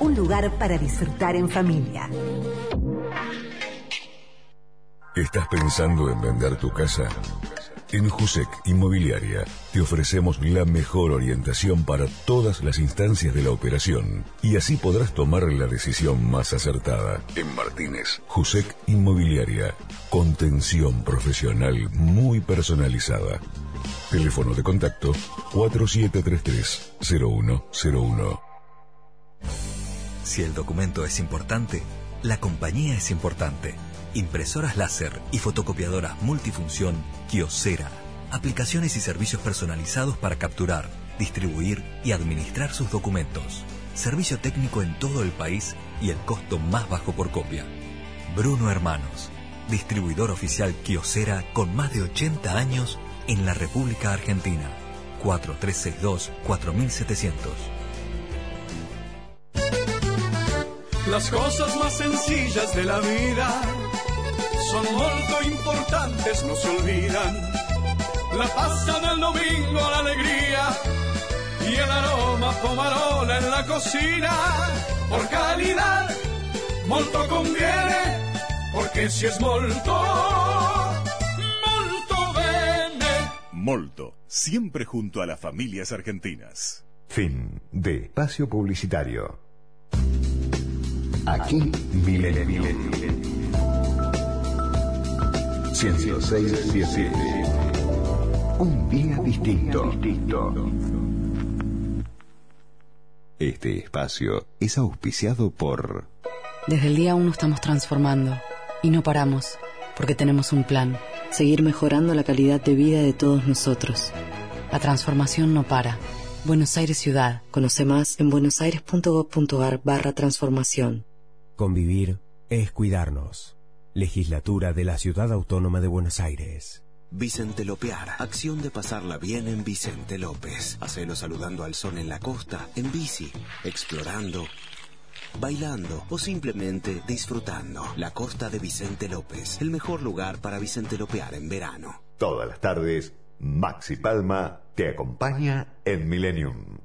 un lugar para disfrutar en familia. ¿Estás pensando en vender tu casa? En Jusec Inmobiliaria te ofrecemos la mejor orientación para todas las instancias de la operación y así podrás tomar la decisión más acertada. En Martínez, Jusec Inmobiliaria, contención profesional muy personalizada. Teléfono de contacto 4733-0101. Si el documento es importante, la compañía es importante. Impresoras láser y fotocopiadoras multifunción Kiosera. Aplicaciones y servicios personalizados para capturar, distribuir y administrar sus documentos. Servicio técnico en todo el país y el costo más bajo por copia. Bruno Hermanos, distribuidor oficial Kiosera con más de 80 años en la República Argentina. 4362-4700. Las cosas más sencillas de la vida son muy importantes, no se olvidan. La pasta del domingo, la alegría y el aroma pomarola en la cocina. Por calidad, molto conviene, porque si es molto, Molto, siempre junto a las familias argentinas. Fin de espacio publicitario. Aquí Milenio. 106 Un día distinto. Este espacio es auspiciado por... Desde el día uno estamos transformando y no paramos porque tenemos un plan, seguir mejorando la calidad de vida de todos nosotros. La transformación no para. Buenos Aires Ciudad. Conoce más en buenosaires.gov.ar barra transformación. Convivir es cuidarnos. Legislatura de la Ciudad Autónoma de Buenos Aires. Vicente Lopear, acción de pasarla bien en Vicente López. Hacelo saludando al sol en la costa, en bici, explorando, bailando o simplemente disfrutando. La costa de Vicente López, el mejor lugar para Vicente Lopear en verano. Todas las tardes, Maxi Palma te acompaña en Millennium.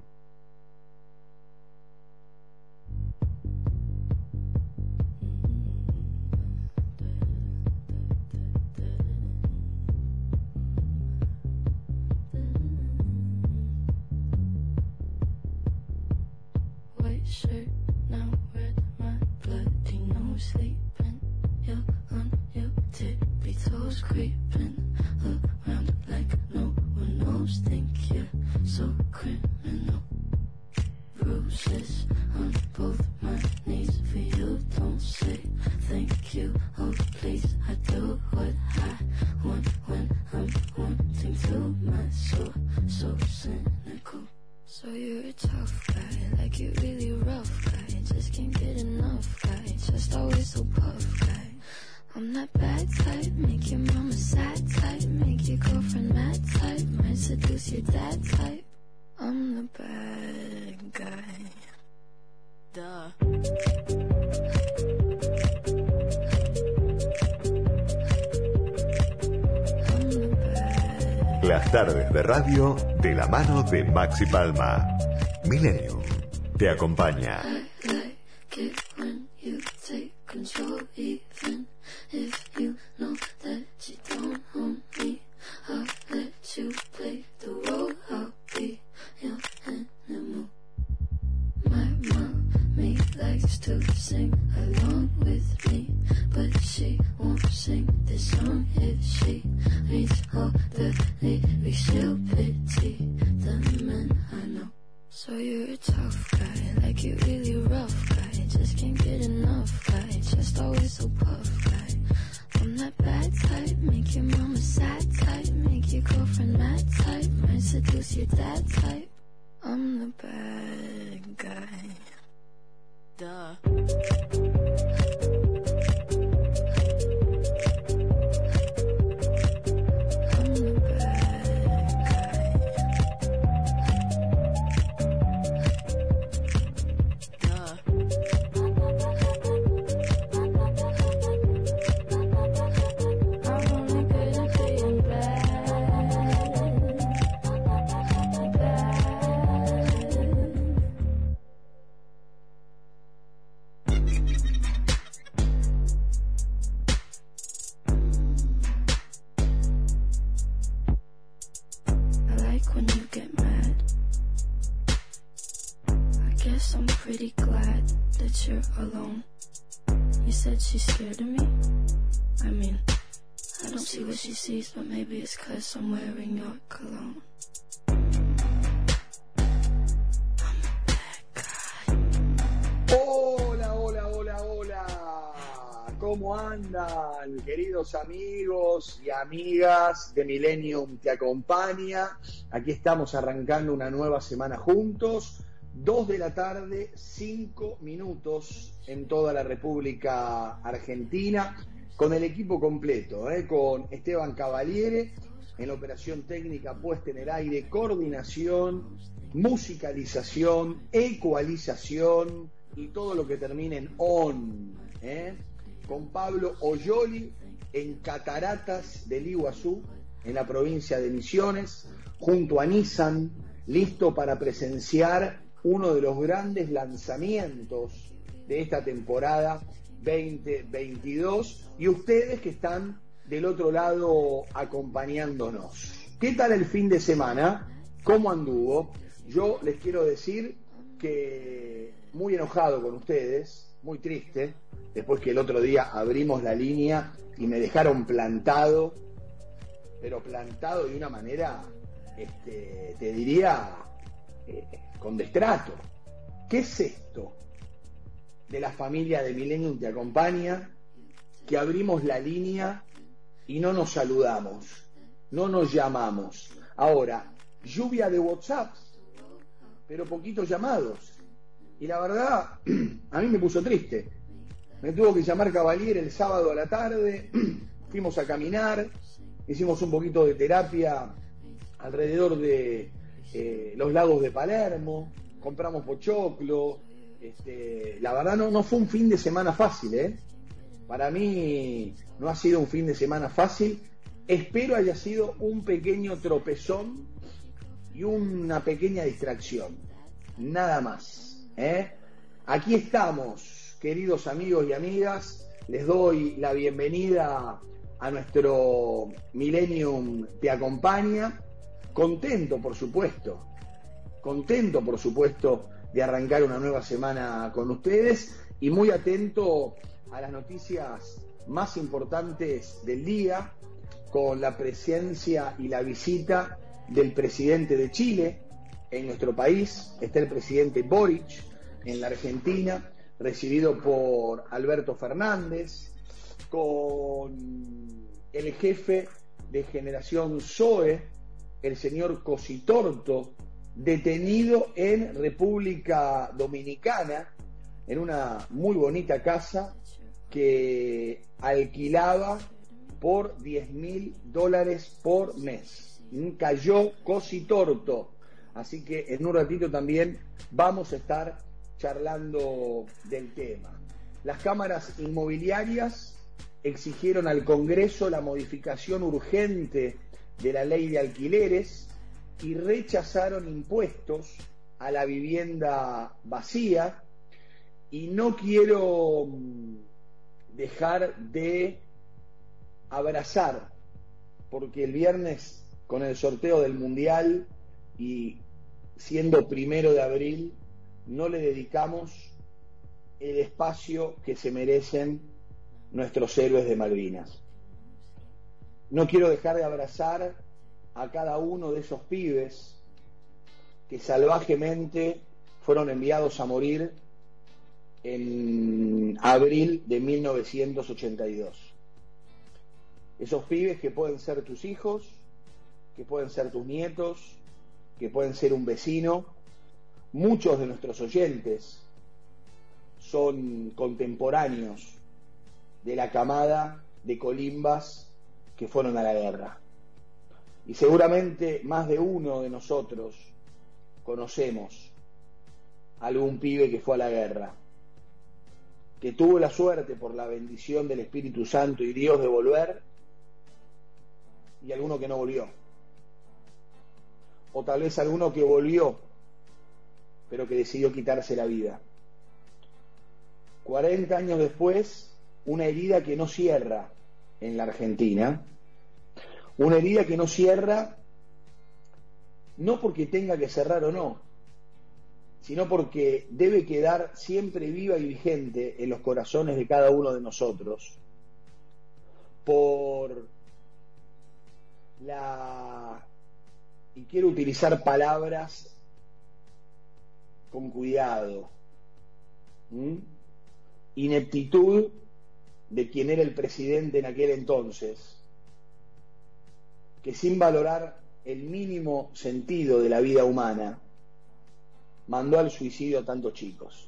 De Maxi Palma. Millennium te acompaña. Your type. I'm the bad guy. Duh. Hola, hola, hola, hola. ¿Cómo andan, queridos amigos y amigas de Millennium Te Acompaña? Aquí estamos arrancando una nueva semana juntos. Dos de la tarde, cinco minutos en toda la República Argentina, con el equipo completo, ¿eh? con Esteban Cavaliere en operación técnica puesta en el aire, coordinación, musicalización, ecualización y todo lo que termine en on. ¿eh? Con Pablo Oyoli en Cataratas del Iguazú, en la provincia de Misiones, junto a Nissan, listo para presenciar uno de los grandes lanzamientos de esta temporada 2022 y ustedes que están del otro lado acompañándonos. ¿Qué tal el fin de semana? ¿Cómo anduvo? Yo les quiero decir que muy enojado con ustedes, muy triste, después que el otro día abrimos la línea y me dejaron plantado, pero plantado de una manera, este, te diría, eh, con destrato. ¿Qué es esto de la familia de Millennium Te Acompaña? Que abrimos la línea y no nos saludamos, no nos llamamos. Ahora, lluvia de WhatsApp, pero poquitos llamados. Y la verdad, a mí me puso triste. Me tuvo que llamar Cavalier el sábado a la tarde, fuimos a caminar, hicimos un poquito de terapia alrededor de eh, los lagos de Palermo, compramos pochoclo. Este, la verdad no, no fue un fin de semana fácil, ¿eh? Para mí no ha sido un fin de semana fácil. Espero haya sido un pequeño tropezón y una pequeña distracción. Nada más. ¿eh? Aquí estamos, queridos amigos y amigas. Les doy la bienvenida a nuestro Millennium Te Acompaña. Contento, por supuesto. Contento, por supuesto, de arrancar una nueva semana con ustedes y muy atento a las noticias más importantes del día con la presencia y la visita del presidente de Chile en nuestro país. Está el presidente Boric en la Argentina, recibido por Alberto Fernández, con el jefe de generación Zoe, el señor Cositorto, detenido en República Dominicana, en una muy bonita casa que alquilaba por 10 mil dólares por mes. Cayó Cositorto. Así que en un ratito también vamos a estar charlando del tema. Las cámaras inmobiliarias exigieron al Congreso la modificación urgente de la ley de alquileres y rechazaron impuestos a la vivienda vacía y no quiero dejar de abrazar, porque el viernes con el sorteo del Mundial y siendo primero de abril, no le dedicamos el espacio que se merecen nuestros héroes de Malvinas. No quiero dejar de abrazar a cada uno de esos pibes que salvajemente fueron enviados a morir en abril de 1982. Esos pibes que pueden ser tus hijos, que pueden ser tus nietos, que pueden ser un vecino. Muchos de nuestros oyentes son contemporáneos de la camada de colimbas que fueron a la guerra. Y seguramente más de uno de nosotros conocemos algún pibe que fue a la guerra que tuvo la suerte por la bendición del Espíritu Santo y Dios de volver, y alguno que no volvió. O tal vez alguno que volvió, pero que decidió quitarse la vida. 40 años después, una herida que no cierra en la Argentina, una herida que no cierra no porque tenga que cerrar o no, sino porque debe quedar siempre viva y vigente en los corazones de cada uno de nosotros por la, y quiero utilizar palabras con cuidado, ineptitud de quien era el presidente en aquel entonces, que sin valorar el mínimo sentido de la vida humana, mandó al suicidio a tantos chicos.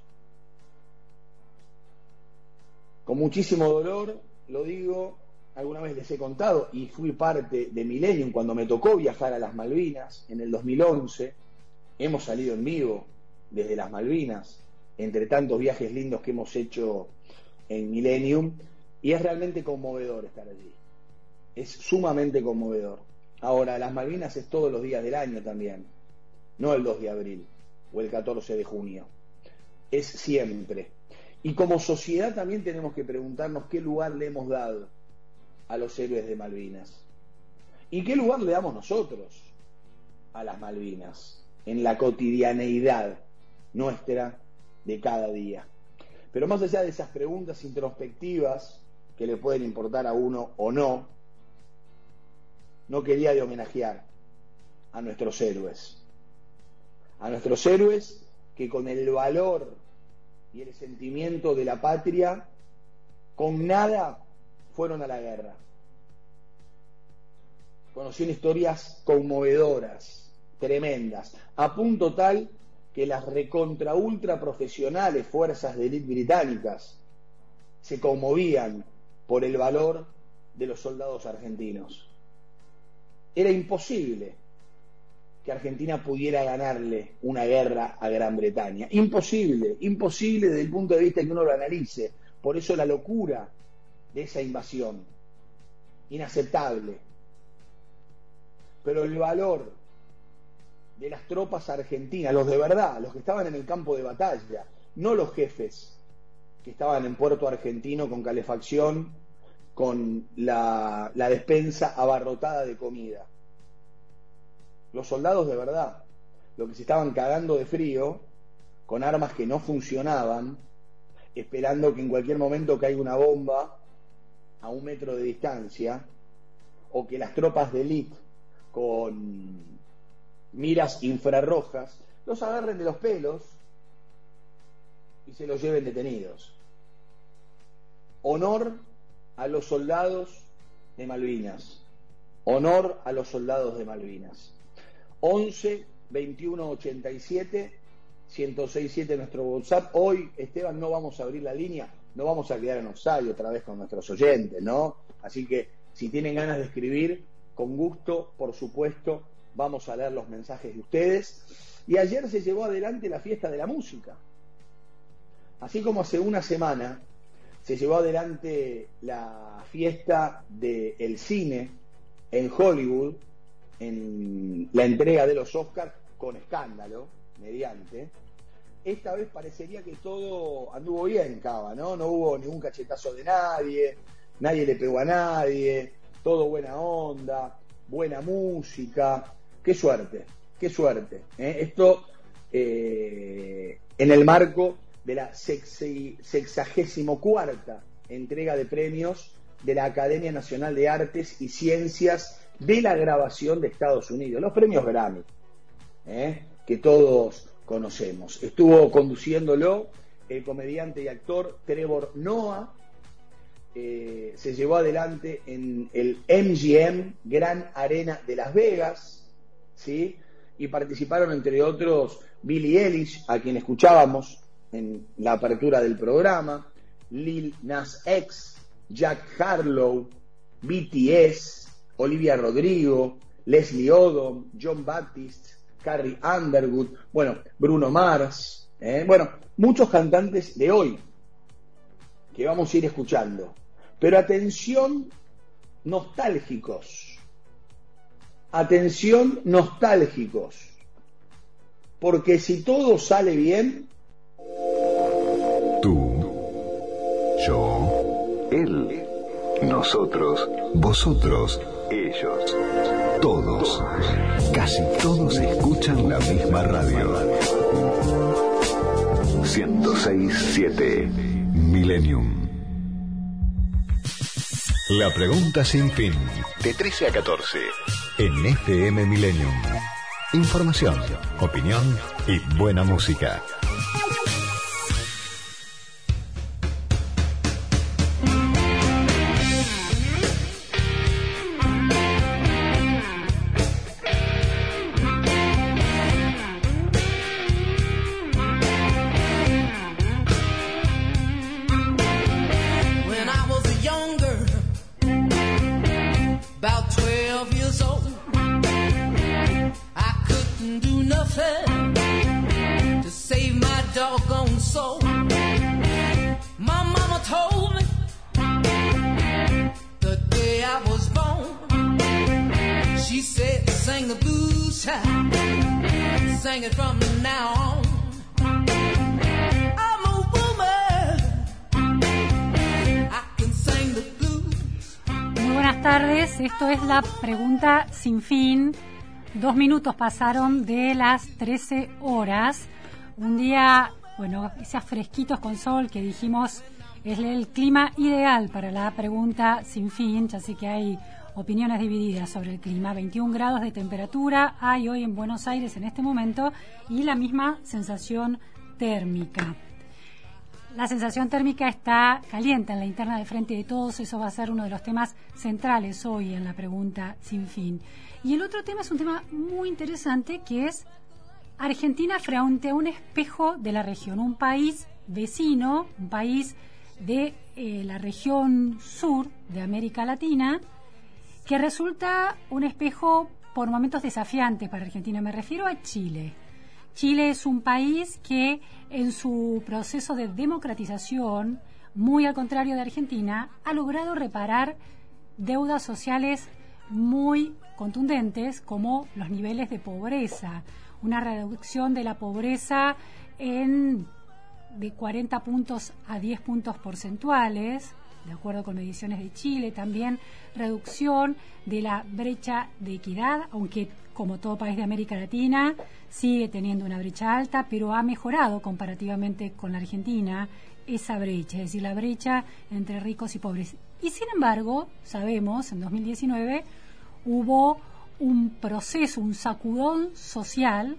Con muchísimo dolor, lo digo, alguna vez les he contado, y fui parte de Millennium cuando me tocó viajar a las Malvinas en el 2011. Hemos salido en vivo desde las Malvinas, entre tantos viajes lindos que hemos hecho en Millennium, y es realmente conmovedor estar allí. Es sumamente conmovedor. Ahora, las Malvinas es todos los días del año también, no el 2 de abril o el 14 de junio. Es siempre. Y como sociedad también tenemos que preguntarnos qué lugar le hemos dado a los héroes de Malvinas. ¿Y qué lugar le damos nosotros a las Malvinas en la cotidianeidad nuestra de cada día? Pero más allá de esas preguntas introspectivas que le pueden importar a uno o no, no quería de homenajear a nuestros héroes. A nuestros héroes que con el valor y el sentimiento de la patria, con nada fueron a la guerra. Conocieron historias conmovedoras, tremendas, a punto tal que las recontra ultra profesionales fuerzas de élite británicas se conmovían por el valor de los soldados argentinos. Era imposible que Argentina pudiera ganarle una guerra a Gran Bretaña. Imposible, imposible desde el punto de vista que uno lo analice. Por eso la locura de esa invasión. Inaceptable. Pero el valor de las tropas argentinas, los de verdad, los que estaban en el campo de batalla, no los jefes que estaban en Puerto Argentino con calefacción, con la, la despensa abarrotada de comida. Los soldados de verdad, los que se estaban cagando de frío, con armas que no funcionaban, esperando que en cualquier momento caiga una bomba a un metro de distancia, o que las tropas de élite con miras infrarrojas los agarren de los pelos y se los lleven detenidos. Honor a los soldados de Malvinas. Honor a los soldados de Malvinas. 11 21 87 1067 nuestro WhatsApp. Hoy, Esteban, no vamos a abrir la línea, no vamos a quedar en offside otra vez con nuestros oyentes, ¿no? Así que si tienen ganas de escribir, con gusto, por supuesto, vamos a leer los mensajes de ustedes. Y ayer se llevó adelante la fiesta de la música. Así como hace una semana se llevó adelante la fiesta del cine en Hollywood, en la entrega de los Oscars, con escándalo, mediante. Esta vez parecería que todo anduvo bien, Cava, ¿no? No hubo ningún cachetazo de nadie, nadie le pegó a nadie, todo buena onda, buena música. Qué suerte, qué suerte. ¿eh? Esto eh, en el marco de la sexagésimo cuarta entrega de premios de la Academia Nacional de Artes y Ciencias de la Grabación de Estados Unidos, los premios Grammy, ¿eh? que todos conocemos. Estuvo conduciéndolo el comediante y actor Trevor Noah, eh, se llevó adelante en el MGM Gran Arena de Las Vegas, ¿sí? y participaron entre otros Billy Ellis, a quien escuchábamos en la apertura del programa, Lil Nas X, Jack Harlow, BTS, Olivia Rodrigo, Leslie Odom, John Baptiste, Carrie Underwood, bueno, Bruno Mars, ¿eh? bueno, muchos cantantes de hoy que vamos a ir escuchando. Pero atención, nostálgicos. Atención, nostálgicos. Porque si todo sale bien, Tú, yo, Él, nosotros, vosotros, ellos. todos, casi todos escuchan la misma radio. 1067 Millennium. La pregunta sin fin. De 13 a 14. En FM Millennium. Información, opinión y buena música. Pregunta sin fin. Dos minutos pasaron de las 13 horas. Un día, bueno, esos fresquitos con sol que dijimos es el clima ideal para la pregunta sin fin, ya sé que hay opiniones divididas sobre el clima. 21 grados de temperatura hay hoy en Buenos Aires en este momento y la misma sensación térmica. La sensación térmica está caliente en la interna de frente de todos, eso va a ser uno de los temas centrales hoy en la pregunta sin fin. Y el otro tema es un tema muy interesante que es Argentina frente a un espejo de la región, un país vecino, un país de eh, la región sur de América Latina, que resulta un espejo por momentos desafiante para Argentina. Me refiero a Chile. Chile es un país que en su proceso de democratización, muy al contrario de Argentina, ha logrado reparar deudas sociales muy contundentes como los niveles de pobreza, una reducción de la pobreza en de 40 puntos a 10 puntos porcentuales, de acuerdo con mediciones de Chile, también reducción de la brecha de equidad, aunque como todo país de América Latina sigue teniendo una brecha alta, pero ha mejorado comparativamente con la Argentina esa brecha, es decir, la brecha entre ricos y pobres. Y sin embargo, sabemos, en 2019 hubo un proceso, un sacudón social,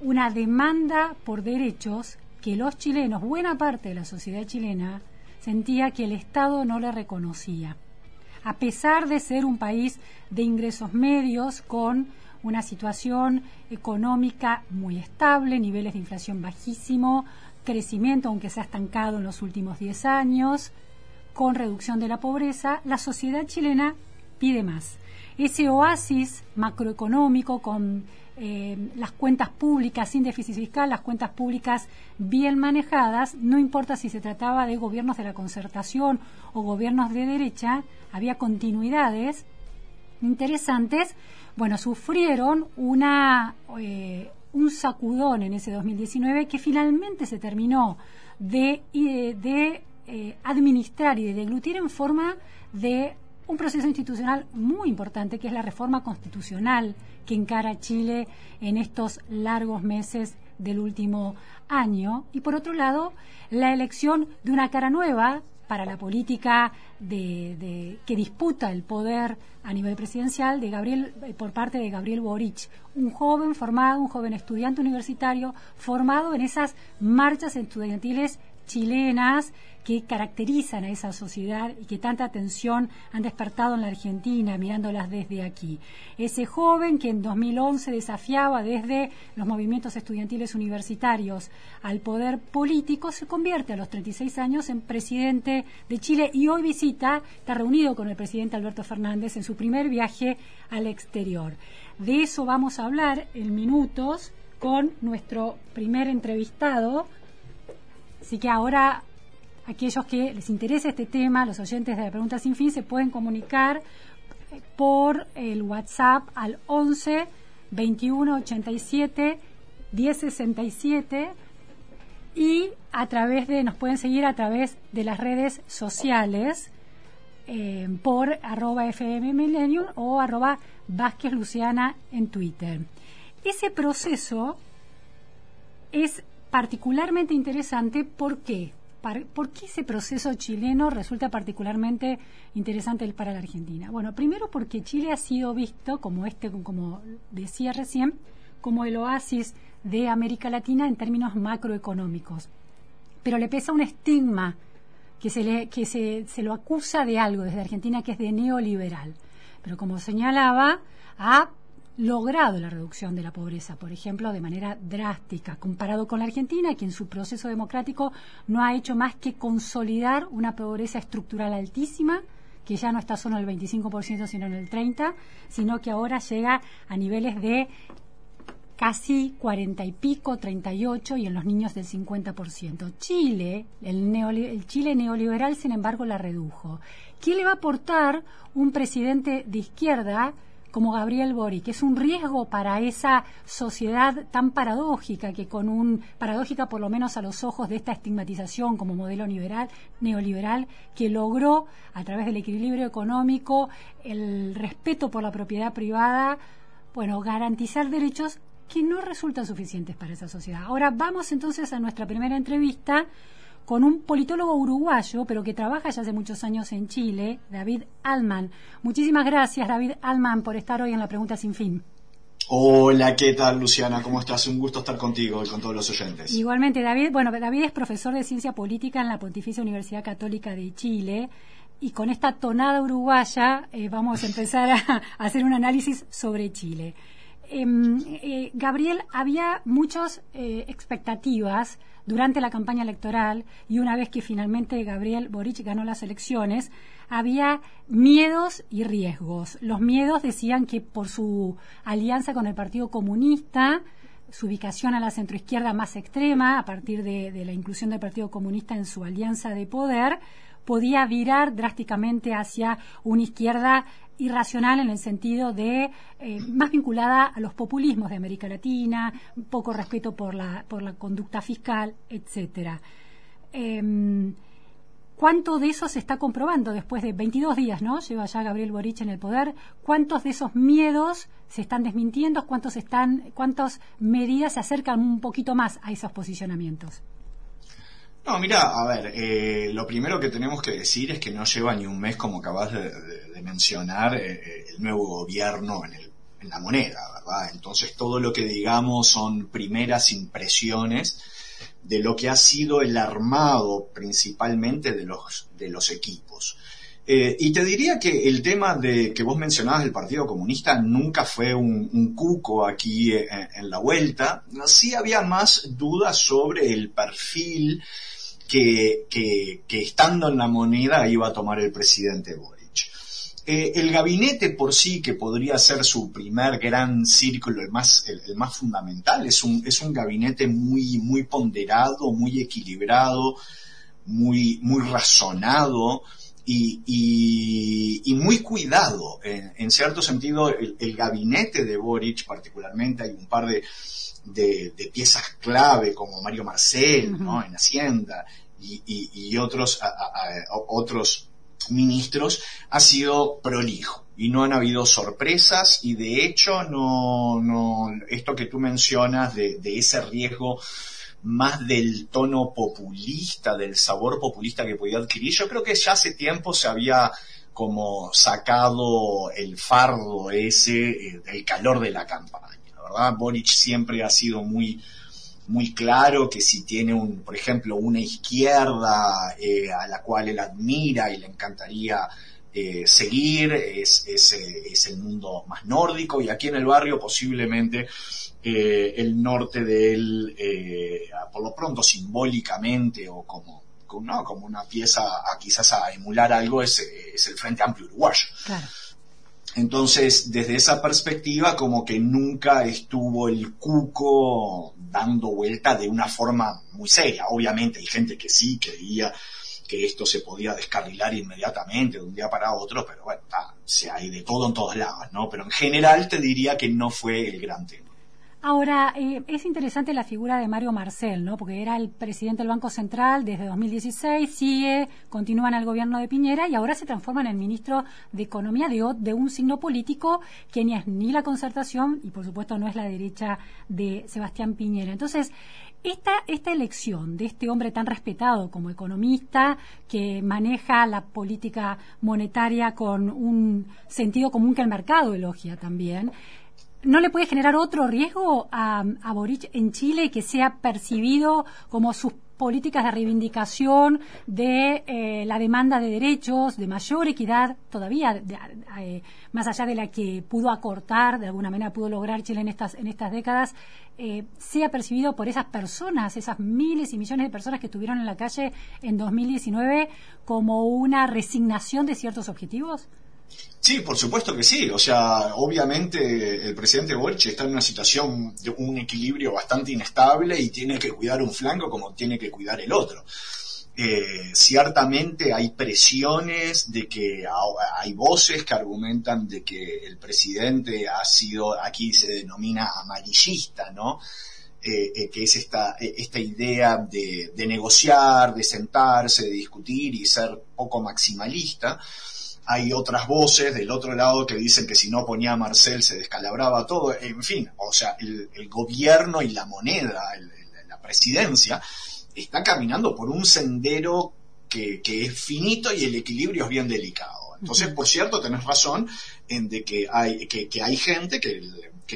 una demanda por derechos que los chilenos, buena parte de la sociedad chilena, sentía que el Estado no le reconocía. A pesar de ser un país de ingresos medios con una situación económica muy estable, niveles de inflación bajísimo, crecimiento aunque se ha estancado en los últimos 10 años, con reducción de la pobreza, la sociedad chilena pide más. Ese oasis macroeconómico con eh, las cuentas públicas sin déficit fiscal, las cuentas públicas bien manejadas, no importa si se trataba de gobiernos de la concertación o gobiernos de derecha, había continuidades interesantes. Bueno, sufrieron una, eh, un sacudón en ese 2019 que finalmente se terminó de, eh, administrar y de deglutir en forma de un proceso institucional muy importante, que es la reforma constitucional que encara Chile en estos largos meses del último año. Y por otro lado, la elección de una cara nueva para la política de, que disputa el poder a nivel presidencial de Gabriel por parte de Gabriel Boric, un joven formado, un joven estudiante universitario formado en esas marchas estudiantiles chilenas que caracterizan a esa sociedad y que tanta atención han despertado en la Argentina mirándolas desde aquí. Ese joven que en 2011 desafiaba desde los movimientos estudiantiles universitarios al poder político se convierte a los 36 años en presidente de Chile y hoy visita, está reunido con el presidente Alberto Fernández en su primer viaje al exterior. De eso vamos a hablar en minutos con nuestro primer entrevistado, Así que ahora aquellos que les interese este tema, los oyentes de la Pregunta Sin Fin, se pueden comunicar por el WhatsApp al 11 21 87 10 67 y a través de, nos pueden seguir a través de las redes sociales eh, por arroba FM Millennium o arroba Vázquez Luciana en Twitter. Ese proceso es particularmente interesante, ¿por qué? Par- ¿Por qué ese proceso chileno resulta particularmente interesante para la Argentina? Bueno, primero porque Chile ha sido visto como este, como decía recién, como el oasis de América Latina en términos macroeconómicos. Pero le pesa un estigma que se, le, que se, se lo acusa de algo desde Argentina que es de neoliberal. Pero como señalaba, ha logrado la reducción de la pobreza, por ejemplo, de manera drástica, comparado con la Argentina, que en su proceso democrático no ha hecho más que consolidar una pobreza estructural altísima, que ya no está solo en el 25%, sino en el 30%, sino que ahora llega a niveles de casi 40 y pico, 38 y en los niños del 50%. Chile, el, el Chile neoliberal, sin embargo, la redujo. ¿Qué le va a aportar un presidente de izquierda como Gabriel Boric? Que es un riesgo para esa sociedad tan paradójica, que con un, paradójica por lo menos a los ojos de esta estigmatización como modelo liberal, neoliberal, que logró a través del equilibrio económico, el respeto por la propiedad privada, bueno, garantizar derechos que no resultan suficientes para esa sociedad. Ahora vamos entonces a nuestra primera entrevista con un politólogo uruguayo, pero que trabaja ya hace muchos años en Chile, David Alman. Muchísimas gracias, David Alman, por estar hoy en la Pregunta Sin Fin. Hola, ¿qué tal Luciana? ¿Cómo estás? Un gusto estar contigo y con todos los oyentes. Igualmente, David, bueno, David es profesor de Ciencia Política en la Pontificia Universidad Católica de Chile y con esta tonada uruguaya eh, vamos a empezar a, a hacer un análisis sobre Chile. Em, eh, Gabriel, había muchas eh, expectativas durante la campaña electoral y una vez que finalmente Gabriel Boric ganó las elecciones, había miedos y riesgos. Los miedos decían que por su alianza con el Partido Comunista, su ubicación a la centroizquierda más extrema, a partir de, de la inclusión del Partido Comunista en su alianza de poder, podía virar drásticamente hacia una izquierda irracional en el sentido de eh, más vinculada a los populismos de América Latina, poco respeto por la, por la conducta fiscal, etcétera. Em, ¿Cuánto de eso se está comprobando después de 22 días, ¿no? Lleva ya Gabriel Boric en el poder. ¿Cuántos de esos miedos se están desmintiendo? ¿Cuántos están, cuántas medidas se acercan un poquito más a esos posicionamientos? No, mira, a ver, eh, lo primero que tenemos que decir es que no lleva ni un mes, como acabas de, mencionar, eh, el nuevo gobierno en, en la moneda, ¿verdad? Entonces todo lo que digamos son primeras impresiones de lo que ha sido el armado principalmente de los, equipos. Eh, y te diría que el tema de que vos mencionabas del Partido Comunista nunca fue un, cuco aquí eh, en la vuelta. Sí había más dudas sobre el perfil que, estando en la moneda iba a tomar el presidente Boric. Eh, el gabinete por sí, que podría ser su primer gran círculo, el más, el más fundamental, es un, es un gabinete muy, muy ponderado, muy equilibrado, muy, muy razonado y, y- y muy cuidado. En, en cierto sentido, el, el gabinete de Boric particularmente, hay un par de, de, de piezas clave como Mario Marcel, ¿no? En Hacienda y, y- y otros, a- a- a- otros ministros, ha sido prolijo y no han habido sorpresas y de hecho no, no, esto que tú mencionas de, de ese riesgo más del tono populista, del sabor populista que podía adquirir, yo creo que ya hace tiempo se había como sacado el fardo ese eh, del calor de la campaña, ¿verdad? Boric siempre ha sido muy, muy claro que si tiene un, por ejemplo, una izquierda eh, a la cual él admira y le encantaría eh, seguir, es, es, eh, es el mundo más nórdico y aquí en el barrio posiblemente eh, el norte de él, eh, por lo pronto simbólicamente o como, como, ¿no? como una pieza a quizás a emular algo, es, es el Frente Amplio Uruguayo. Claro. Entonces, desde esa perspectiva, como que nunca estuvo el cuco dando vuelta de una forma muy seria. Obviamente hay gente que sí creía que esto se podía descarrilar inmediatamente de un día para otro, pero bueno, se hay de todo en todos lados, ¿no? Pero en general te diría que no fue el gran tema. Ahora, eh, es interesante la figura de Mario Marcel, ¿no? Porque era el presidente del Banco Central desde 2016, sigue, continúa en el gobierno de Piñera y ahora se transforma en el ministro de Economía de, de un signo político que ni es ni la concertación y por supuesto no es la derecha de Sebastián Piñera. Entonces, esta, esta elección de este hombre tan respetado como economista, que maneja la política monetaria con un sentido común que el mercado elogia también, ¿no le puede generar otro riesgo a, a Boric en Chile que sea percibido como sus políticas de reivindicación de eh, la demanda de derechos, de mayor equidad, todavía eh, más allá de la que pudo acortar, de alguna manera pudo lograr Chile en estas, en estas décadas, eh, sea percibido por esas personas, esas miles y millones de personas que estuvieron en la calle en 2019 como una resignación de ciertos objetivos? Sí, por supuesto que sí. O sea, obviamente el presidente Boric está en una situación de un equilibrio bastante inestable y tiene que cuidar un flanco como tiene que cuidar el otro. Eh, ciertamente hay presiones de que hay voces que argumentan de que el presidente ha sido, aquí se denomina amarillista, ¿no? Eh, eh, que es esta, esta idea de, de negociar, de sentarse, de discutir y ser poco maximalista hay otras voces del otro lado que dicen que si no ponía a Marcel se descalabraba todo, en fin, o sea, el, gobierno y la moneda, la presidencia, está caminando por un sendero que, es finito y el equilibrio es bien delicado. Entonces, por cierto, tenés razón en de que hay, que, hay gente que,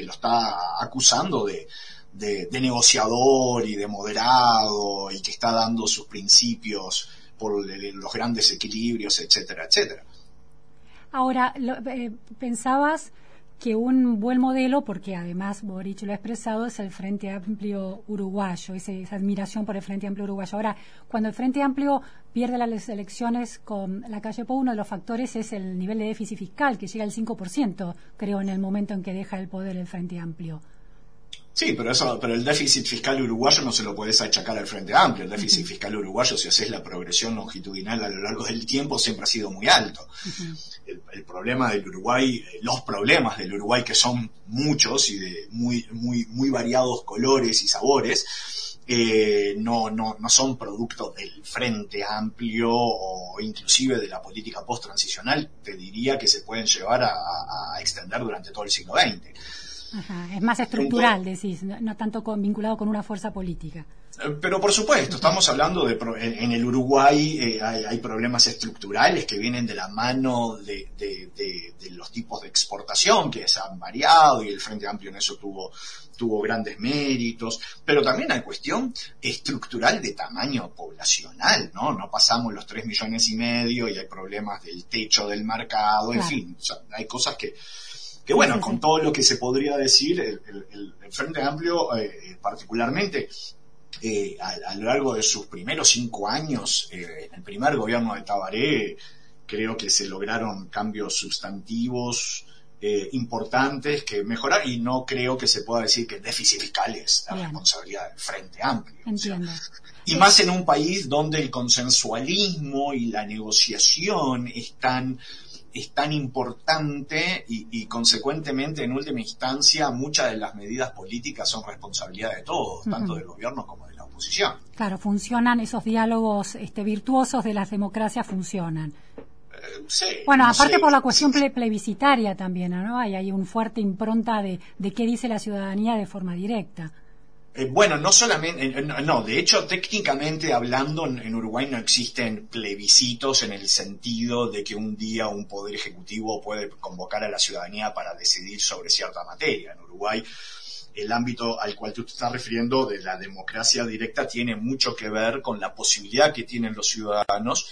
lo está acusando de, de negociador y de moderado y que está dando sus principios por los grandes equilibrios, etcétera, etcétera. Ahora, eh, pensabas que un buen modelo, porque además Boric lo ha expresado, es el Frente Amplio Uruguayo, esa, admiración por el Frente Amplio Uruguayo. Ahora, cuando el Frente Amplio pierde las elecciones con la calle Po, uno de los factores es el nivel de déficit fiscal, que llega al 5%, creo, en el momento en que deja el poder el Frente Amplio. Sí, pero eso, pero el déficit fiscal uruguayo no se lo puedes achacar al Frente Amplio. El déficit fiscal uruguayo, si haces la progresión longitudinal a lo largo del tiempo, siempre ha sido muy alto. el, problema del Uruguay, los problemas del Uruguay, que son muchos y de muy, muy, muy variados colores y sabores, eh, no, no, no son producto del Frente Amplio o inclusive de la política post-transicional, te diría que se pueden llevar a, a extender durante todo el siglo XX. Es más estructural, decís, no, tanto vinculado con una fuerza política. Eh, pero por supuesto, estamos hablando de, en el Uruguay eh, hay, problemas estructurales que vienen de la mano de, los tipos de exportación que se han variado y el Frente Amplio en eso tuvo, tuvo grandes méritos, pero también hay cuestión estructural de tamaño poblacional, ¿no? No pasamos los tres millones y medio y hay problemas del techo del mercado, en fin, hay cosas que, que bueno, con todo lo que se podría decir, el, Frente Amplio, eh, particularmente eh, a, lo largo de sus primeros cinco años, eh, en el primer gobierno de Tabaré, creo que se lograron cambios sustantivos importantes que mejorar y no creo que se pueda decir que el déficit fiscal es la responsabilidad del Frente Amplio. y más en un país donde el consensualismo y la negociación están es tan importante y, consecuentemente en última instancia muchas de las medidas políticas son responsabilidad de todos, tanto del gobierno como de la oposición. Claro, funcionan esos diálogos este, virtuosos de las democracias funcionan. Eh, sí, bueno, aparte por la cuestión plebiscitaria también, ¿no? Hay, hay un fuerte impronta de, de qué dice la ciudadanía de forma directa. Eh, bueno, no solamente, eh, no, de hecho, técnicamente hablando, en, Uruguay no existen plebiscitos en el sentido de que un día un poder ejecutivo puede convocar a la ciudadanía para decidir sobre cierta materia. En Uruguay, el ámbito al cual tú te estás refiriendo de la democracia directa tiene mucho que ver con la posibilidad que tienen los ciudadanos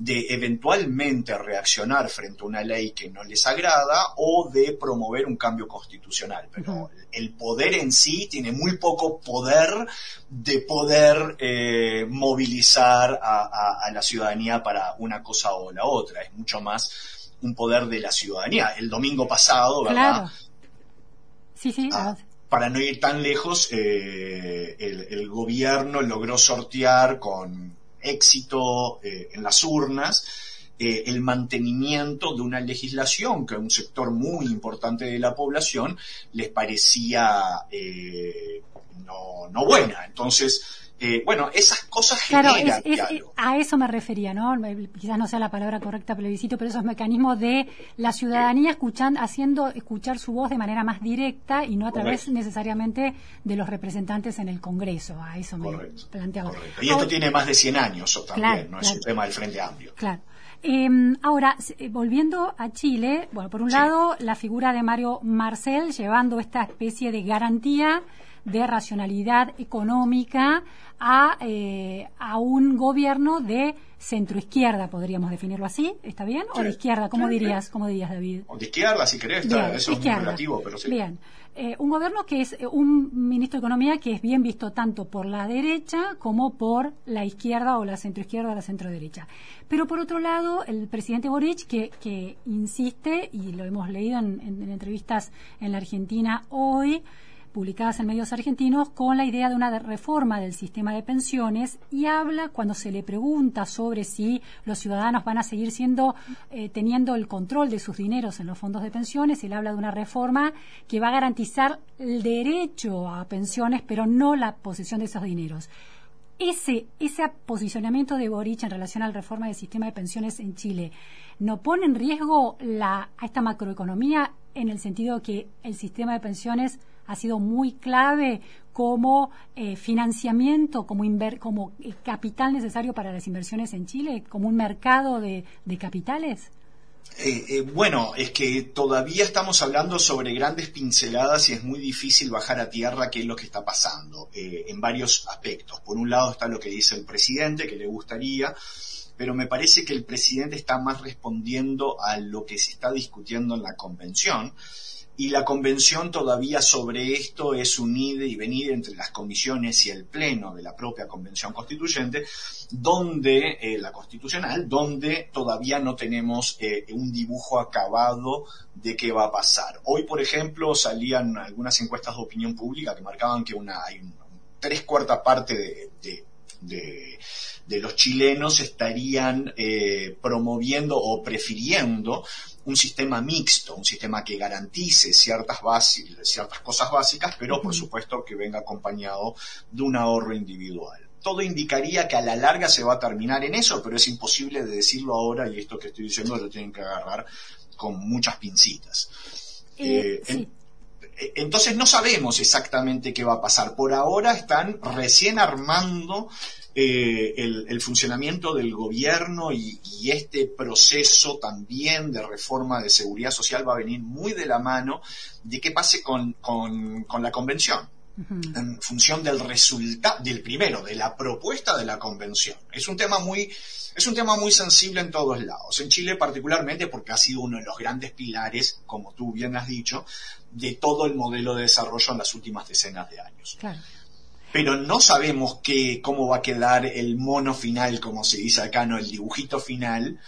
de eventualmente reaccionar frente a una ley que no les agrada o de promover un cambio constitucional. Pero el poder en sí tiene muy poco poder de poder eh, movilizar a, la ciudadanía para una cosa o la otra. Es mucho más un poder de la ciudadanía. El domingo pasado, ¿verdad? Sí, sí. Ah, para no ir tan lejos, eh, el gobierno logró sortear con éxito eh, en las urnas eh, el mantenimiento de una legislación que a un sector muy importante de la población les parecía eh, no, buena. Entonces, Eh, bueno, esas cosas Claro, generan es- a eso me refería, ¿no? Quizás no sea la palabra correcta plebiscito, pero esos mecanismos de la ciudadanía escuchando, haciendo escuchar su voz de manera más directa y no a través Correcto. necesariamente de los representantes en el Congreso. A eso me Correcto, planteaba. Y esto Ahora- tiene más de 100 años también, Claro, no es claro. un tema del Frente Amplio. Claro. Eh, ahora, volviendo a Chile, bueno, por un lado, la figura de Mario Marcel llevando esta especie de garantía de racionalidad económica a, eh, a un gobierno de centroizquierda, podríamos definirlo así, ¿está bien? ¿O de izquierda? ¿Cómo Sí, dirías, cómo dirías, David? O de izquierda, si querés, está- Bien, eso es izquierda. muy relativo, pero sí. Bien. Eh, un gobierno que es eh, un ministro de Economía que es bien visto tanto por la derecha como por la izquierda o la centroizquierda o la centroderecha. Pero por otro lado, el presidente Boric, que, que insiste, y lo hemos leído en, en- en entrevistas en la Argentina hoy, publicadas en medios argentinos con la idea de una reforma del sistema de pensiones y habla cuando se le pregunta sobre si los ciudadanos van a seguir siendo eh, teniendo el control de sus dineros en los fondos de pensiones. Él habla de una reforma que va a garantizar el derecho a pensiones pero no la posesión de esos dineros. Ese, ese posicionamiento de Boric en relación a la reforma del sistema de pensiones en Chile no pone en riesgo la, a esta macroeconomía en el sentido que el sistema de pensiones ha sido muy clave como eh, financiamiento, como, inver- como eh, capital necesario para las inversiones en Chile, como un mercado de, de capitales? Eh, eh, bueno, es que todavía estamos hablando sobre grandes pinceladas y es muy difícil bajar a tierra qué es lo que está pasando eh, en varios aspectos. Por un lado está lo que dice el presidente, que le gustaría, pero me parece que el presidente está más respondiendo a lo que se está discutiendo en la convención. Y la convención todavía sobre esto es un ide y venir entre las comisiones y el pleno de la propia convención constituyente, donde, eh, la constitucional, donde todavía no tenemos eh, un dibujo acabado de qué va a pasar. Hoy, por ejemplo, salían algunas encuestas de opinión pública que marcaban que una, hay un- tres cuartas parte de los chilenos estarían eh, promoviendo o prefiriendo un sistema mixto, un sistema que garantice ciertas, basi- ciertas cosas básicas, pero por supuesto que venga acompañado de un ahorro individual. Todo indicaría que a la larga se va a terminar en eso, pero es imposible de decirlo ahora y esto que estoy diciendo lo tienen que agarrar con muchas pincitas. Eh, Eh, en- eh, entonces no sabemos exactamente qué va a pasar. Por ahora están recién armando eh, el, el funcionamiento del gobierno y, y este proceso también de reforma de seguridad social va a venir muy de la mano de qué pase con, con- con la convención en función del resultado, del primero, de la propuesta de la convención. Es un tema muy, es un tema muy sensible en todos lados. En Chile particularmente porque ha sido uno de los grandes pilares, como tú bien has dicho, de todo el modelo de desarrollo en las últimas decenas de años. Claro. Pero no sabemos qué, cómo va a quedar el mono final, como se dice acá, no el dibujito final.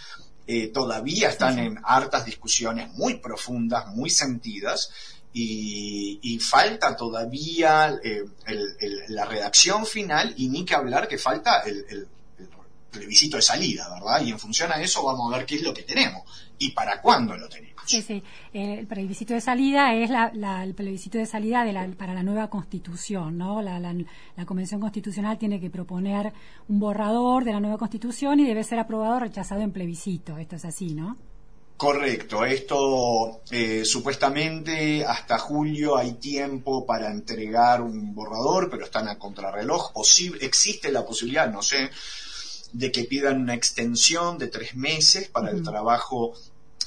Eh, todavía están en hartas discusiones muy profundas, muy sentidas, y, y falta todavía eh, el- el- la redacción final y ni que hablar que falta el, el- el plebiscito de salida, ¿verdad? Y en función a eso vamos a ver qué es lo que tenemos y para cuándo lo tenemos. Sí, sí. Eh, El plebiscito de salida es la, la- el plebiscito de salida de la- para la nueva constitución, ¿no? La, la- la Convención Constitucional tiene que proponer un borrador de la nueva constitución y debe ser aprobado o rechazado en plebiscito. Esto es así, ¿no? Correcto, esto eh, supuestamente hasta julio hay tiempo para entregar un borrador, pero están a contrarreloj. Posible, existe la posibilidad, no sé, de que pidan una extensión de tres meses para el trabajo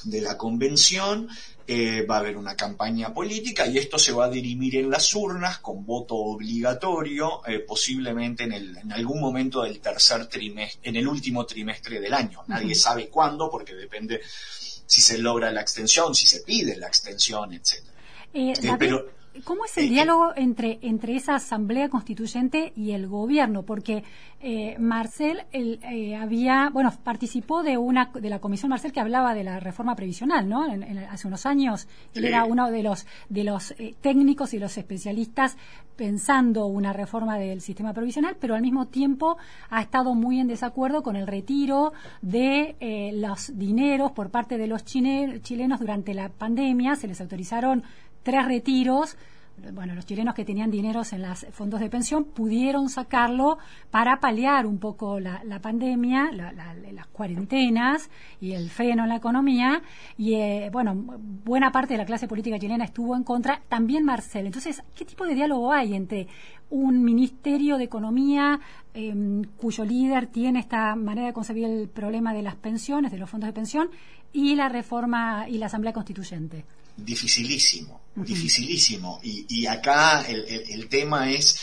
de la convención. Eh, va a haber una campaña política y esto se va a dirimir en las urnas con voto obligatorio, eh, posiblemente en, el, en algún momento del tercer trimestre, en el último trimestre del año. Nadie sabe cuándo porque depende si se logra la extensión, si se pide la extensión, etc. Eh, Eh, David, pero ¿Cómo es el diálogo entre, entre esa asamblea constituyente y el gobierno? Porque eh, Marcel el, eh, había, bueno, participó de una de la comisión Marcel que hablaba de la reforma previsional, ¿no? En- en- hace unos años él Sí. era uno de los de los eh, técnicos y los especialistas pensando una reforma del sistema previsional, pero al mismo tiempo ha estado muy en desacuerdo con el retiro de eh, los dineros por parte de los chine- chilenos durante la pandemia. Se les autorizaron tres retiros bueno, los chilenos que tenían dineros en los fondos de pensión pudieron sacarlo para paliar un poco la, pandemia, la- la- las cuarentenas y el freno en la economía. Y eh, bueno, buena parte de la clase política chilena estuvo en contra, también Marcel. Entonces, ¿qué tipo de diálogo hay entre un ministerio de economía em, cuyo líder tiene esta manera de concebir el problema de las pensiones, de los fondos de pensión, y la reforma y la asamblea constituyente? Dificilísimo, dificilísimo. Y, y acá el, el- el tema es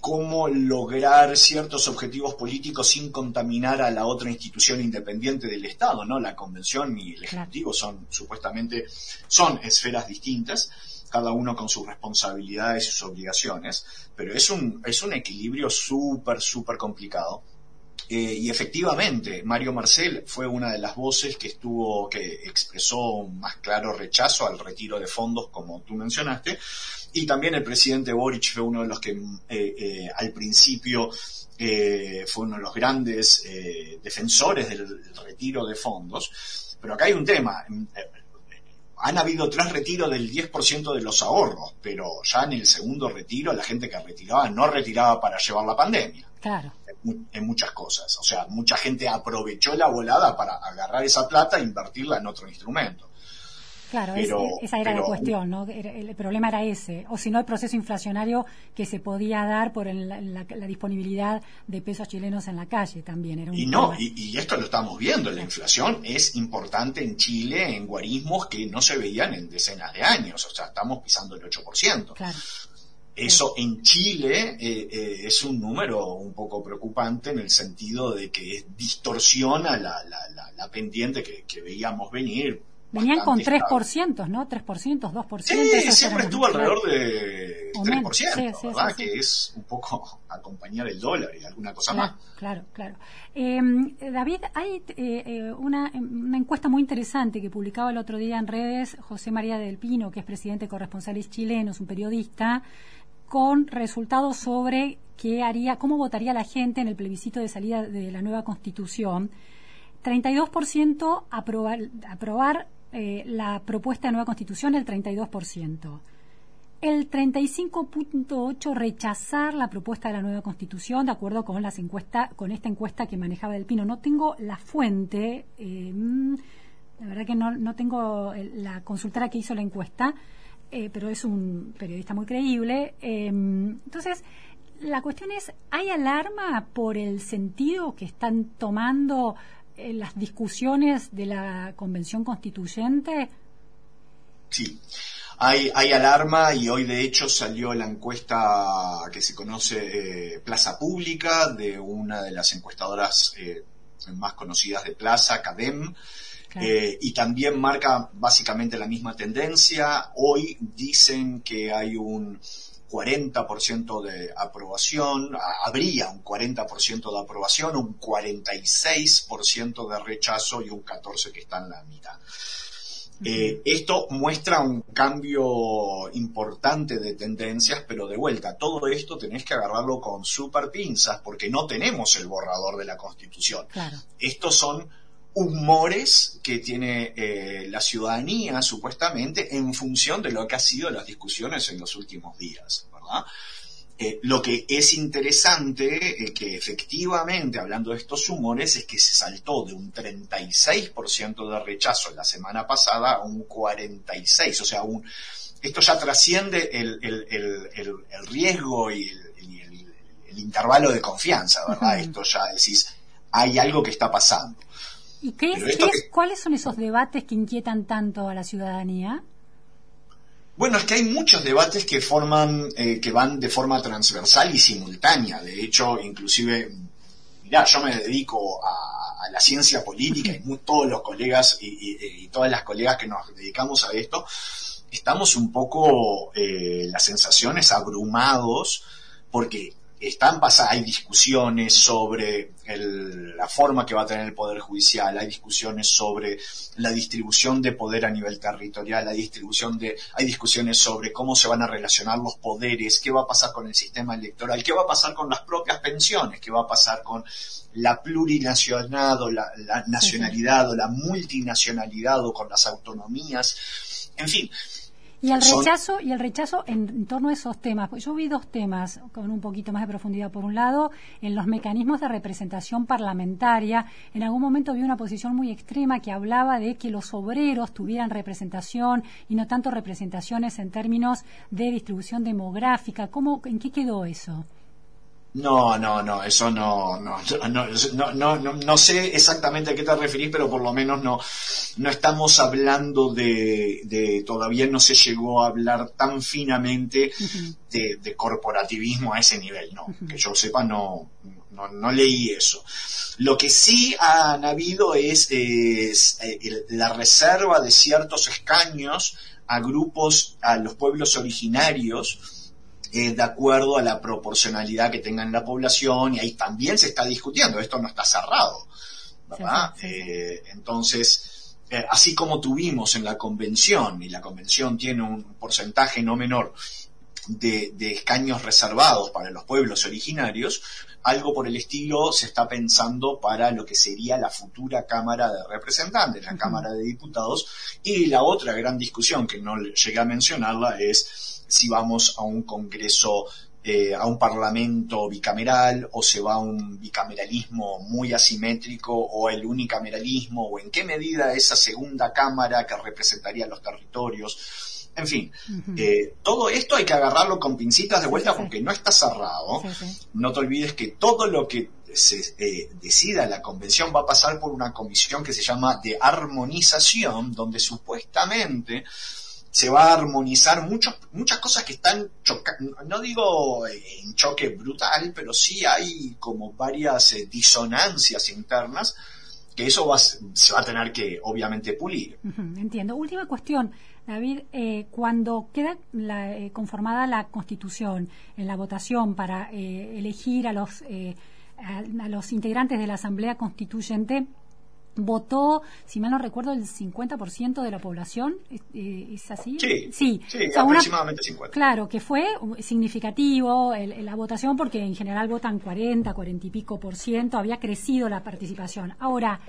cómo lograr ciertos objetivos políticos sin contaminar a la otra institución independiente del Estado, ¿no? La Convención y el Ejecutivo son supuestamente son esferas distintas, cada uno con sus responsabilidades y sus obligaciones, pero es un es un equilibrio súper súper complicado. Eh, y efectivamente, Mario Marcel fue una de las voces que estuvo, que expresó un más claro rechazo al retiro de fondos, como tú mencionaste, y también el presidente Boric fue uno de los que eh, eh, al principio eh, fue uno de los grandes defensores del retiro de fondos. Pero acá hay un tema. eh, Han habido tres retiros del 10% de los ahorros, pero ya en el segundo retiro la gente que retiraba no retiraba para llevar la pandemia Claro. En muchas cosas. O sea, mucha gente aprovechó la volada para agarrar esa plata e invertirla en otro instrumento. Claro, Pero- es- esa era la cuestión, ¿no? El problema era ese, o si no el proceso inflacionario que se podía dar por el- la, la disponibilidad de pesos chilenos en la calle también. Era un Y no, y, y esto lo estamos viendo, la inflación es importante en Chile en guarismos que no se veían en decenas de años, o sea, estamos pisando el 8%. Claro. Eso en Chile eh, eh, es un número un poco preocupante en el sentido de que distorsiona la, la, la, la pendiente que, que veíamos venir. Venían con bastante 3%, ¿no? 3%, 2%. Sí, siempre estuvo alrededor de O 3%, menos, sí, sí, ¿verdad? sí. Que es un poco acompañar el dólar y alguna cosa Claro, más. claro, claro. Eh, David, hay eh, eh, una, una encuesta muy interesante que publicaba el otro día en redes José María del Pino, que es presidente de Corresponsales Chilenos, un periodista, con resultados sobre qué haría, cómo votaría la gente en el plebiscito de salida de la nueva constitución. 32% aprobar, aprobar eh, la propuesta de nueva constitución, el 32%. El 35.8 rechazar la propuesta de la nueva constitución, de acuerdo con las encuestas, con esta encuesta que manejaba Del Pino. No tengo la fuente, eh, la verdad que no, no tengo el- la consultora que hizo la encuesta, eh, pero es un periodista muy creíble. Eh, entonces, la cuestión es, ¿hay alarma por el sentido que están tomando eh, las discusiones de la Convención Constituyente? Sí. Hay, hay alarma y hoy de hecho salió la encuesta que se conoce eh, Plaza Pública de una de las encuestadoras más conocidas de Plaza, CADEM, eh, y también marca básicamente la misma tendencia. Hoy dicen que hay un 40% de aprobación, habría un 40% de aprobación, un 46% de rechazo y un 14% que está en la mitad. Eh, esto muestra un cambio importante de tendencias, pero de vuelta, todo esto tenés que agarrarlo con super pinzas porque no tenemos el borrador de la Constitución. Claro. Estos son humores que tiene eh, la ciudadanía supuestamente en función de lo que han sido las discusiones en los últimos días, ¿verdad? Eh, lo que es interesante, eh, que efectivamente, hablando de estos humores, es que se saltó de un 36% de rechazo la semana pasada a un 46%, o sea, un, esto ya trasciende el, el- el- el- el riesgo y el, intervalo de confianza, ¿verdad? Esto ya decís, hay algo que está pasando. ¿Y qué es, Pero esto qué es- cuáles son esos debates que inquietan tanto a la ciudadanía? Bueno, es que hay muchos debates que forman, eh, que van de forma transversal y simultánea. De hecho, inclusive, mirá, yo me dedico a, a la ciencia política y todos los colegas y, y- y todas las colegas que nos dedicamos a esto, estamos un poco, eh, las sensaciones abrumados porque están pasadas, hay discusiones sobre el- la forma que va a tener el Poder Judicial, hay discusiones sobre la distribución de poder a nivel territorial, hay distribución de, hay discusiones sobre cómo se van a relacionar los poderes, qué va a pasar con el sistema electoral, qué va a pasar con las propias pensiones, qué va a pasar con la plurinacionalidad o la, la nacionalidad o la multinacionalidad o con las autonomías, en fin. Y el Son- rechazo, y el rechazo en, en torno a esos temas, pues yo vi dos temas con un poquito más de profundidad. Por un lado, en los mecanismos de representación parlamentaria, en algún momento vi una posición muy extrema que hablaba de que los obreros tuvieran representación y no tanto representaciones en términos de distribución demográfica. ¿Cómo, ¿En qué quedó eso? No, no, no, eso no, no, no, no, no, no, sé exactamente a qué te referís, pero por lo menos no, no estamos hablando de, de, todavía no se llegó a hablar tan finamente de, de corporativismo a ese nivel, no, que yo sepa no, no, no leí eso. Lo que sí han habido es, es, eh, la reserva de ciertos escaños a grupos, a los pueblos originarios, eh, de acuerdo a la proporcionalidad que tenga en la población y ahí también se está discutiendo, esto no está cerrado, ¿verdad? Eh, entonces, eh, así como tuvimos en la convención, y la convención tiene un porcentaje no menor de, de escaños reservados para los pueblos originarios, algo por el estilo se está pensando para lo que sería la futura Cámara de Representantes, la Cámara de Diputados, y la otra gran discusión que no le- llegué a mencionarla es si vamos a un Congreso, eh, a un Parlamento bicameral o se va a un bicameralismo muy asimétrico o el unicameralismo o en qué medida esa segunda Cámara que representaría los territorios. En fin, eh, todo esto hay que agarrarlo con pincitas de vuelta porque no está cerrado. No te olvides que todo lo que se eh, decida la convención va a pasar por una comisión que se llama de armonización, donde supuestamente se va a armonizar muchos, muchas cosas que están chocando, no digo en choque brutal, pero sí hay como varias eh, disonancias internas que eso va, se va a tener que obviamente pulir. Entiendo. Última cuestión, David. eh, cuando queda la, eh, conformada la Constitución en la votación para eh, elegir a los eh, a los integrantes de la Asamblea Constituyente, votó, si mal no recuerdo, el 50% de la población. ¿Es, eh, ¿es así? Sí, sí. sí, O sea, una- aproximadamente 50. Claro, que fue significativo el- el- la votación porque en general votan 40, 40 y pico por ciento, había crecido la participación. Ahora,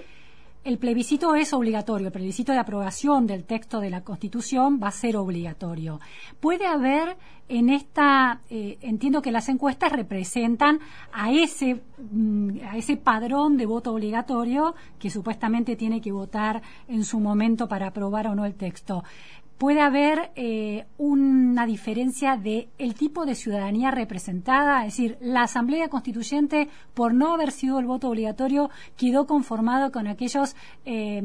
el plebiscito es obligatorio, el plebiscito de aprobación del texto de la Constitución va a ser obligatorio. Puede haber en esta, eh, entiendo que las encuestas representan a ese, mm, a ese padrón de voto obligatorio que supuestamente tiene que votar en su momento para aprobar o no el texto puede haber eh, una diferencia de el tipo de ciudadanía representada, es decir, la Asamblea Constituyente, por no haber sido el voto obligatorio, quedó conformado con aquellos eh,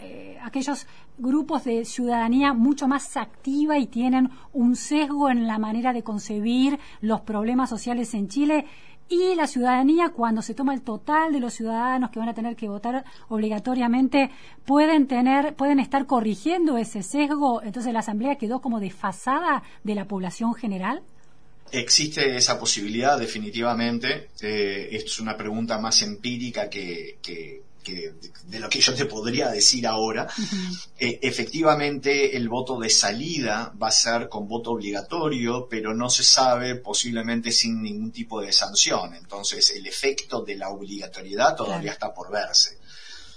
eh, aquellos grupos de ciudadanía mucho más activa y tienen un sesgo en la manera de concebir los problemas sociales en Chile y la ciudadanía, cuando se toma el total de los ciudadanos que van a tener que votar obligatoriamente, pueden tener, pueden estar corrigiendo ese sesgo. Entonces la asamblea quedó como desfasada de la población general. Existe esa posibilidad, definitivamente. Eh, esto es una pregunta más empírica que- que de, lo que yo te podría decir ahora. Eh, efectivamente, el voto de salida va a ser con voto obligatorio, pero no se sabe, posiblemente sin ningún tipo de sanción. Entonces, el efecto de la obligatoriedad todavía está por verse.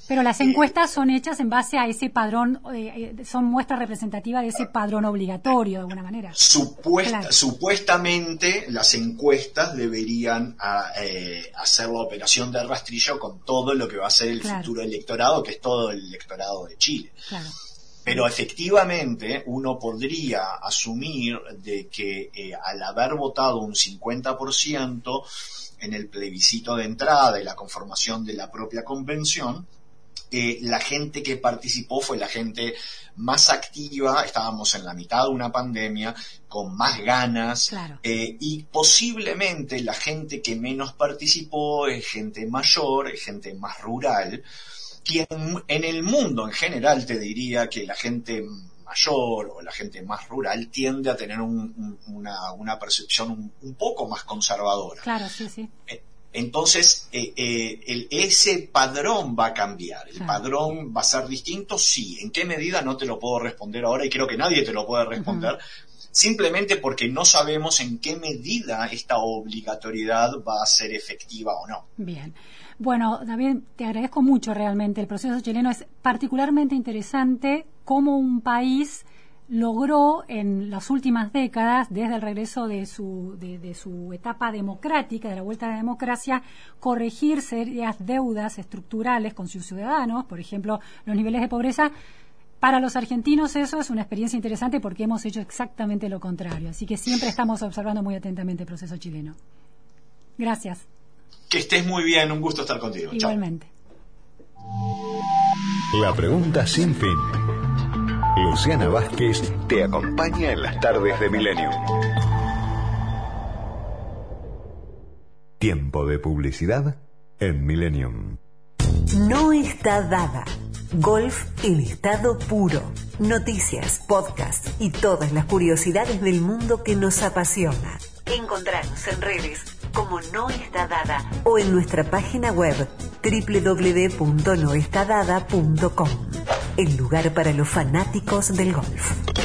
Pero las encuestas son hechas en base a ese padrón, eh, eh, son muestra representativa de ese padrón obligatorio, de alguna manera. Supuesta- Claro. Supuestamente las encuestas deberían a, eh, hacer la operación de rastrillo con todo lo que va a ser el Claro. futuro electorado, que es todo el electorado de Chile. Claro. Pero efectivamente uno podría asumir de que eh, al haber votado un 50% en el plebiscito de entrada y la conformación de la propia convención, eh, la gente que participó fue la gente más activa, estábamos en la mitad de una pandemia, con más ganas, Claro. eh, y posiblemente la gente que menos participó es gente mayor, es gente más rural, y en, el mundo en general te diría que la gente mayor o la gente más rural tiende a tener un- un- una, una percepción un, un poco más conservadora. Claro, sí, sí. Entonces, eh, eh, el- ese padrón va a cambiar. El Claro. padrón va a ser distinto, sí. ¿En qué medida? No te lo puedo responder ahora y creo que nadie te lo puede responder. Simplemente porque no sabemos en qué medida esta obligatoriedad va a ser efectiva o no. Bien. Bueno, David, te agradezco mucho realmente. El proceso chileno es particularmente interesante como un país logró en las últimas décadas, desde el regreso de su, de, de su etapa democrática, de la vuelta a la democracia, corregir serias deudas estructurales con sus ciudadanos, por ejemplo, los niveles de pobreza. Para los argentinos eso es una experiencia interesante porque hemos hecho exactamente lo contrario. Así que siempre estamos observando muy atentamente el proceso chileno. Gracias. Que estés muy bien, un gusto estar contigo. Chao. Igualmente. La pregunta sin fin. Luciana Vázquez te acompaña en las tardes de Milenio. Tiempo de publicidad en Millennium. No está dada. Golf en estado puro. Noticias, podcast y todas las curiosidades del mundo que nos apasiona. Encontrarnos en redes como No Está Dada o en nuestra página web www.noestadada.com. El lugar para los fanáticos del golf.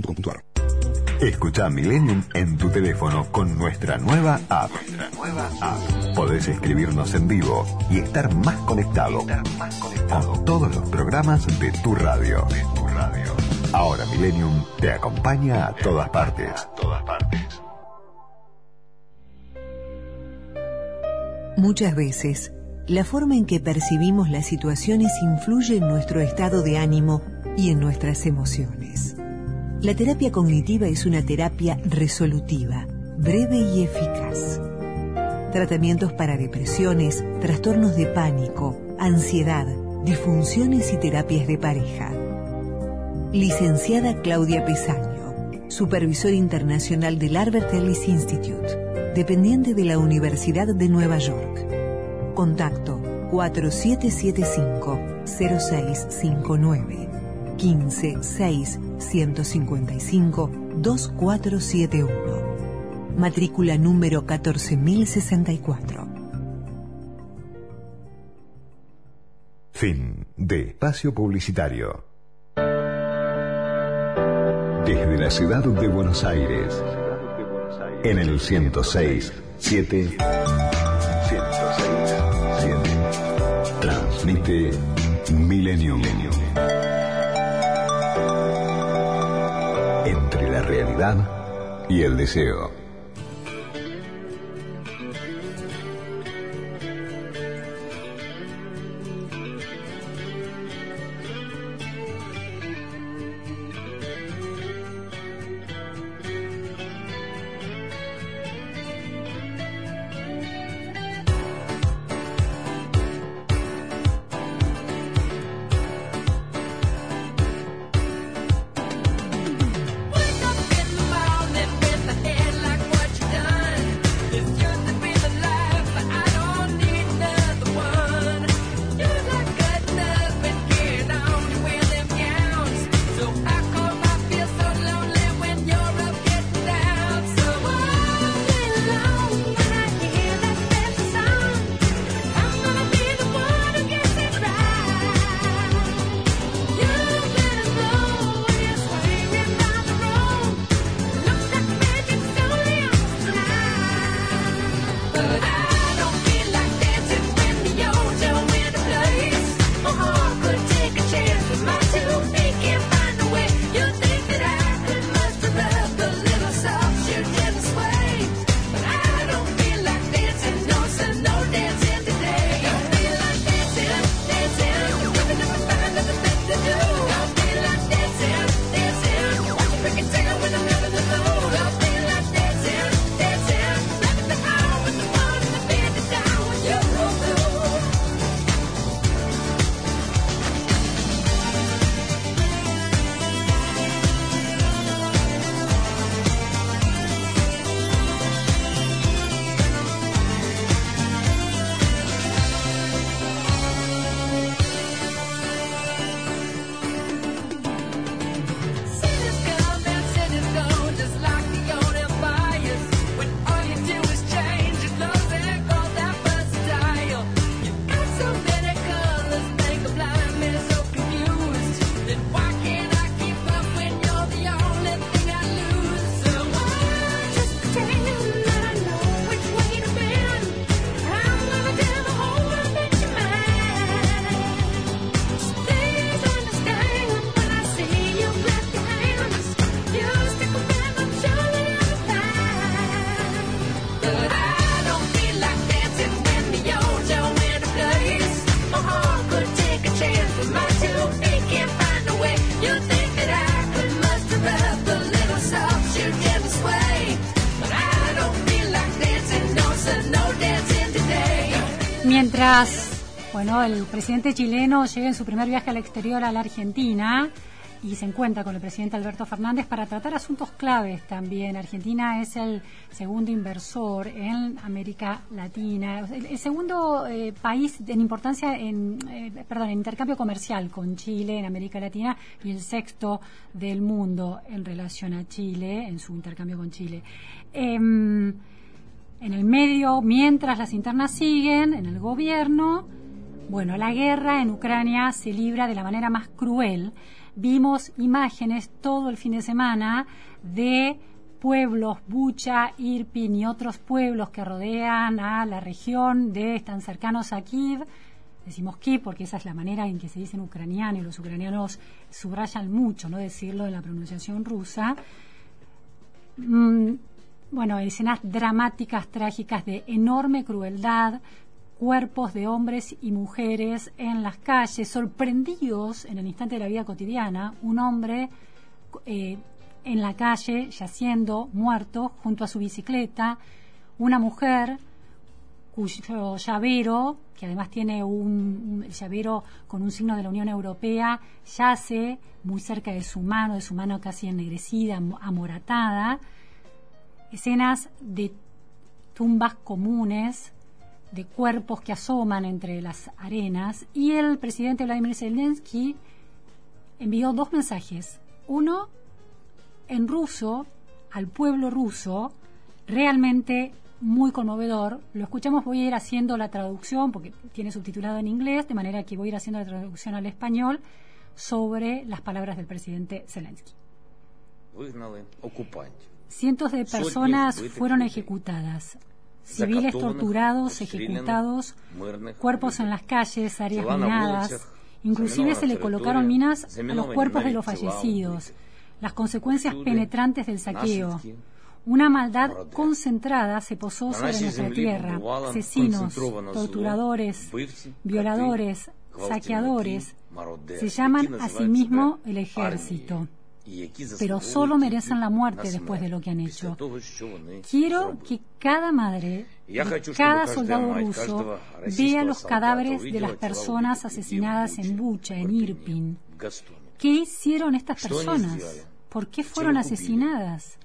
osde.com.ar Escucha Millennium en tu teléfono con nuestra nueva app. nueva app. Podés escribirnos en vivo y estar más conectado, con todos los programas de tu radio. Ahora Millennium te acompaña a todas partes. todas partes. Muchas veces, la forma en que percibimos las situaciones influye en nuestro estado de ánimo y en nuestras emociones. La terapia cognitiva es una terapia resolutiva, breve y eficaz. Tratamientos para depresiones, trastornos de pánico, ansiedad, disfunciones y terapias de pareja. Licenciada Claudia Pesaño, Supervisor Internacional del Albert Ellis Institute, dependiente de la Universidad de Nueva York. Contacto 4775-0659 15 6 155 2471. Matrícula número 14064. Fin de espacio publicitario. Desde la ciudad de Buenos Aires, en el 106 7 transmite Millennium. Realidad y el deseo. Bueno, el presidente chileno llega en su primer viaje al exterior a la Argentina y se encuentra con el presidente Alberto Fernández para tratar asuntos claves también. Argentina es el segundo inversor en América Latina, el, segundo eh, país en importancia en, eh, perdón, en intercambio comercial con Chile en América Latina y el sexto del mundo en relación a Chile, en su intercambio con Chile. Em, en el medio, mientras las internas siguen, en el gobierno, bueno, la guerra en Ucrania se libra de la manera más cruel vimos imágenes todo el fin de semana de pueblos, Bucha, Irpin y otros pueblos que rodean a la región de, están cercanos a Kiev. Decimos Kiev porque esa es la manera en que se dice en ucraniano y los ucranianos subrayan mucho no decirlo en la pronunciación rusa. Mm, bueno, escenas dramáticas, trágicas de enorme crueldad, cuerpos de hombres y mujeres en las calles, sorprendidos en el instante de la vida cotidiana, un hombre eh, en la calle yaciendo, muerto, junto a su bicicleta, una mujer cuyo llavero, que además tiene un, un llavero con un signo de la Unión Europea, yace muy cerca de su mano, de su mano casi ennegrecida, amoratada, escenas de tumbas comunes, de cuerpos que asoman entre las arenas y el presidente Vladimir Zelensky envió dos mensajes. Uno en ruso al pueblo ruso, realmente muy conmovedor. Lo escuchamos, voy a ir haciendo la traducción porque tiene subtitulado en inglés, de manera que voy a ir haciendo la traducción al español sobre las palabras del presidente Zelensky. Cientos de personas fueron ejecutadas civiles torturados, ejecutados, cuerpos en las calles, áreas minadas. Inclusive se le colocaron minas a los cuerpos de los fallecidos. Las consecuencias penetrantes del saqueo. Una maldad concentrada se posó sobre nuestra tierra. Asesinos, torturadores, violadores, saqueadores se llaman a sí mismo el ejército pero solo merecen la muerte después de lo que han hecho. Quiero que cada madre, cada soldado ruso vea los cadáveres de las personas asesinadas en Bucha, en Irpin. ¿Qué hicieron estas personas? ¿Por qué fueron asesinadas?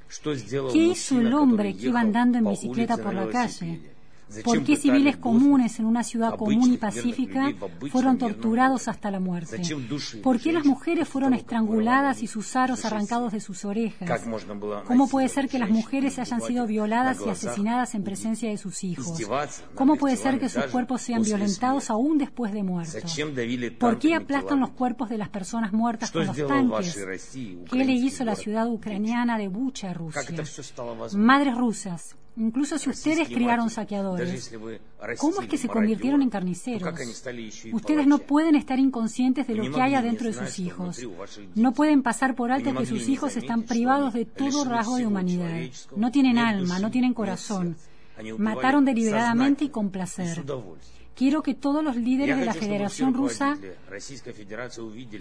¿Qué hizo el hombre que iba andando en bicicleta por la calle? ¿Por qué civiles comunes en una ciudad común y pacífica fueron torturados hasta la muerte? ¿Por qué las mujeres fueron estranguladas y sus aros arrancados de sus orejas? ¿Cómo puede ser que las mujeres hayan sido violadas y asesinadas en presencia de sus hijos? ¿Cómo puede ser que sus cuerpos sean violentados aún después de muertos? ¿Por qué aplastan los cuerpos de las personas muertas con los tanques? ¿Qué le hizo la ciudad ucraniana de Bucha a Rusia? Madres rusas, Incluso si ustedes criaron saqueadores, ¿cómo es que se convirtieron en carniceros? Ustedes no pueden estar inconscientes de lo que hay adentro de sus hijos. No pueden pasar por alto que sus hijos están privados de todo rasgo de humanidad. No tienen alma, no tienen corazón. Mataron deliberadamente y con placer. Quiero que todos los líderes de la Federación Rusa,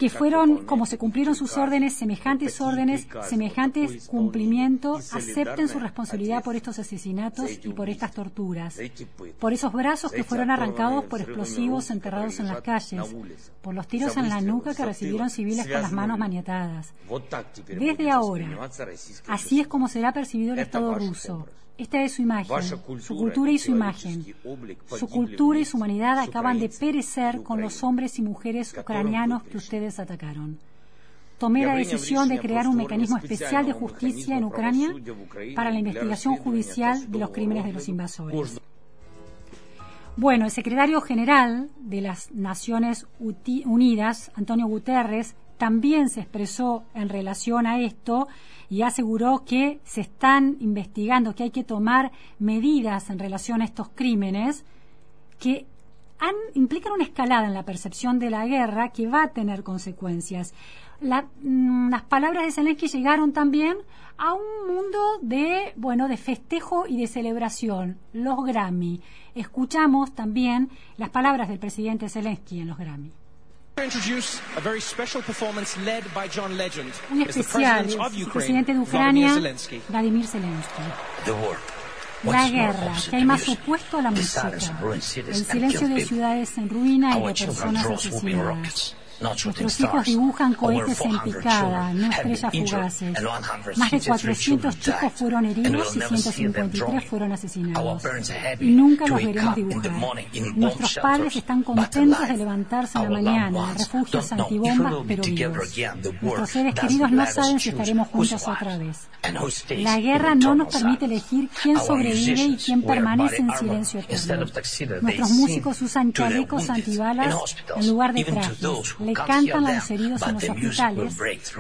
que fueron, como se cumplieron sus órdenes, semejantes órdenes, semejantes cumplimientos, acepten su responsabilidad por estos asesinatos y por estas torturas, por esos brazos que fueron arrancados por explosivos enterrados en las calles, por los tiros en la nuca que recibieron civiles con las manos maniatadas. Desde ahora, así es como será percibido el Estado ruso. Esta es su imagen, su cultura y su imagen. Su cultura y su humanidad acaban de perecer con los hombres y mujeres ucranianos que ustedes atacaron. Tomé la decisión de crear un mecanismo especial de justicia en Ucrania para la investigación judicial de los crímenes de los invasores. Bueno, el secretario general de las Naciones Unidas, Antonio Guterres, también se expresó en relación a esto y aseguró que se están investigando, que hay que tomar medidas en relación a estos crímenes que han, implican una escalada en la percepción de la guerra que va a tener consecuencias. Mm, las palabras de Zelensky llegaron también a un mundo de, bueno, de festejo y de celebración, los Grammy. Escuchamos también las palabras del presidente Zelensky en los Grammy. Un especial, el presidente de Ucrania, Vladimir Zelensky. La guerra, que hay más opuesto a la música. El silencio de ciudades en ruina y de personas asesinadas. Nuestros hijos dibujan cohetes en picada, no estrellas fugaces. Más de 400 chicos fueron heridos y 153 fueron asesinados. Y nunca los veremos dibujar. Nuestros padres están contentos de levantarse en la mañana, refugios antibombas pero vivos. Nuestros seres queridos no saben si estaremos juntos otra vez. La guerra no nos permite elegir quién sobrevive y quién permanece en silencio eterno. Nuestros músicos usan chalecos antibalas en lugar de trajes cantan a los heridos en los hospitales,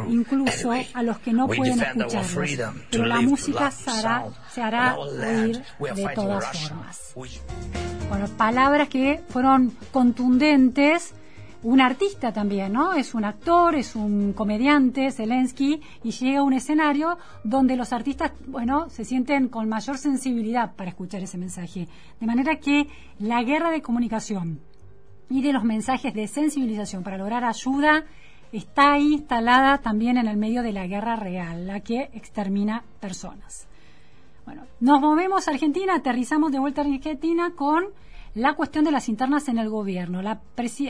incluso a los que no pueden escucharlos. Pero la música se hará, se hará oír de todas formas. Bueno, palabras que fueron contundentes. Un artista también, ¿no? Es un actor, es un comediante, Zelensky, y llega a un escenario donde los artistas, bueno, se sienten con mayor sensibilidad para escuchar ese mensaje. De manera que la guerra de comunicación, y de los mensajes de sensibilización para lograr ayuda está instalada también en el medio de la guerra real, la que extermina personas. Bueno, nos movemos a Argentina, aterrizamos de vuelta a Argentina con la cuestión de las internas en el gobierno. La,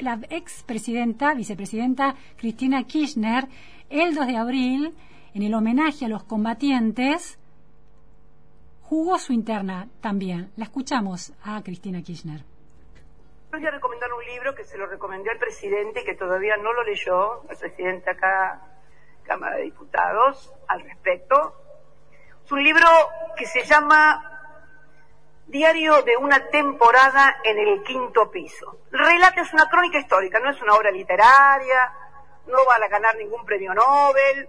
la expresidenta, vicepresidenta Cristina Kirchner, el 2 de abril, en el homenaje a los combatientes, jugó su interna también. La escuchamos a Cristina Kirchner voy a recomendar un libro que se lo recomendé al presidente y que todavía no lo leyó, el presidente acá, Cámara de Diputados, al respecto. Es un libro que se llama Diario de una temporada en el quinto piso. El relato es una crónica histórica, no es una obra literaria, no va a ganar ningún premio Nobel,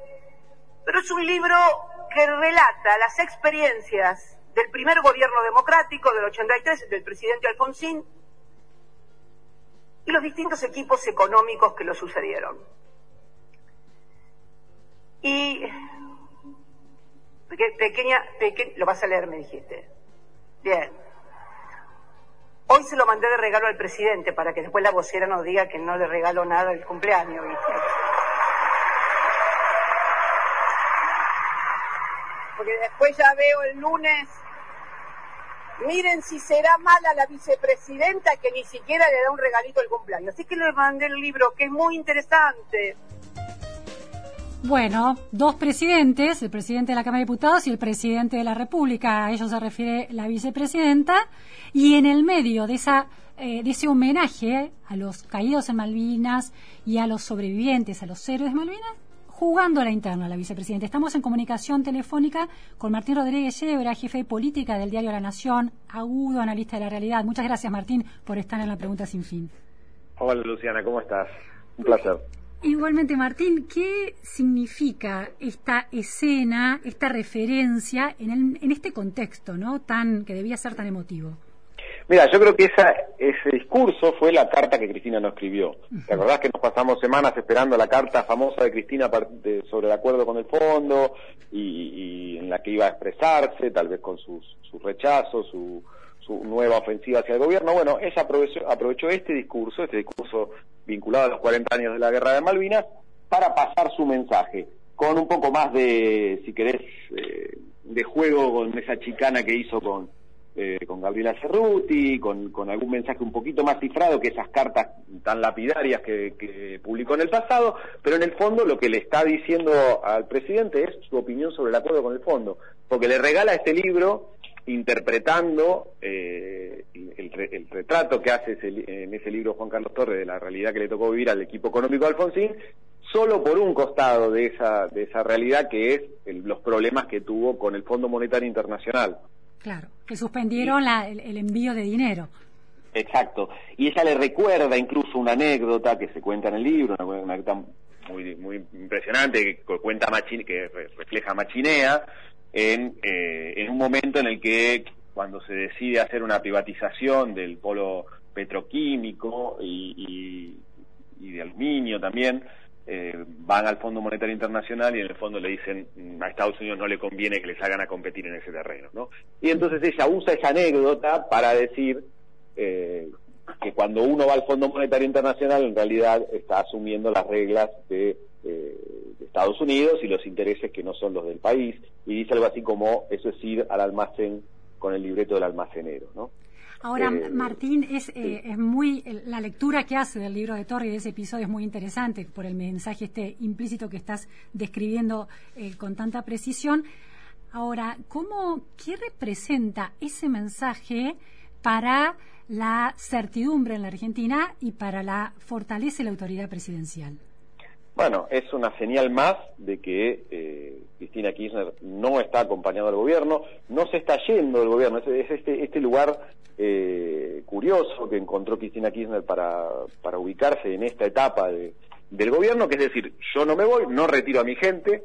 pero es un libro que relata las experiencias del primer gobierno democrático del 83, del presidente Alfonsín, y los distintos equipos económicos que lo sucedieron. Y pequeña, lo vas a leer, me dijiste. Bien. Hoy se lo mandé de regalo al presidente para que después la vocera nos diga que no le regalo nada el cumpleaños, Porque después ya veo el lunes Miren si será mala la vicepresidenta que ni siquiera le da un regalito al cumpleaños. Así que le mandé el libro, que es muy interesante. Bueno, dos presidentes, el presidente de la Cámara de Diputados y el presidente de la República, a ellos se refiere la vicepresidenta, y en el medio de, eh, de ese homenaje a los caídos en Malvinas y a los sobrevivientes, a los héroes de Malvinas, jugando a la interna, la vicepresidenta. Estamos en comunicación telefónica con Martín Rodríguez Yebra, jefe de política del diario La Nación, agudo analista de la realidad. Muchas gracias, Martín, por estar en la pregunta sin fin. Hola, Luciana, ¿cómo estás? Un placer. Igualmente, Martín, ¿qué significa esta escena, esta referencia en, en este contexto, ¿no? Tan que debía ser tan emotivo. Mira, yo creo que esa, ese discurso fue la carta que Cristina nos escribió. ¿Te acordás que nos pasamos semanas esperando la carta famosa de Cristina sobre el acuerdo con el fondo y, en la que iba a expresarse, tal vez con sus, su rechazo, su, su nueva ofensiva hacia el gobierno? Bueno, ella aprovechó, aprovechó este discurso, este discurso vinculado a los 40 años de la guerra de Malvinas, para pasar su mensaje, con un poco más de, si querés, eh, de juego con esa chicana que hizo con eh, con Gabriela Cerruti, con, algún mensaje un poquito más cifrado que esas cartas tan lapidarias que, publicó en el pasado, pero en el fondo lo que le está diciendo al presidente es su opinión sobre el acuerdo con el fondo, porque le regala este libro interpretando eh, el, retrato que hace en ese libro Juan Carlos Torres de la realidad que le tocó vivir al equipo económico de Alfonsín, solo por un costado de esa, de esa realidad que es los problemas que tuvo con el Fondo Monetario Internacional. Claro, que suspendieron el, envío de dinero. Exacto. Y ella le recuerda incluso una anécdota que se cuenta en el libro, una, anécdota muy, muy impresionante que cuenta que refleja Machinea en, eh, en un momento en el que cuando se decide hacer una privatización del polo petroquímico y, y de aluminio también, eh, van al Fondo Monetario Internacional y en el fondo le dicen mm, a Estados Unidos no le conviene que les hagan a competir en ese terreno, ¿no? Y entonces ella usa esa anécdota para decir eh, que cuando uno va al Fondo Monetario Internacional en realidad está asumiendo las reglas de, eh, Estados Unidos y los intereses que no son los del país y dice algo así como eso es ir al almacén con el libreto del almacenero, ¿no? Ahora, Eh, Martín, es, eh, es muy la lectura que hace del libro de Torre y de ese episodio es muy interesante por el mensaje este implícito que estás describiendo eh, con tanta precisión. Ahora, ¿cómo, qué representa ese mensaje para la certidumbre en la Argentina y para la fortaleza y la autoridad presidencial? Bueno, es una señal más de que eh, Cristina Kirchner no está acompañando al gobierno, no se está yendo del gobierno. Es, es este, este lugar eh, curioso que encontró Cristina Kirchner para, para ubicarse en esta etapa de- del gobierno, que es decir, yo no me voy, no retiro a mi gente,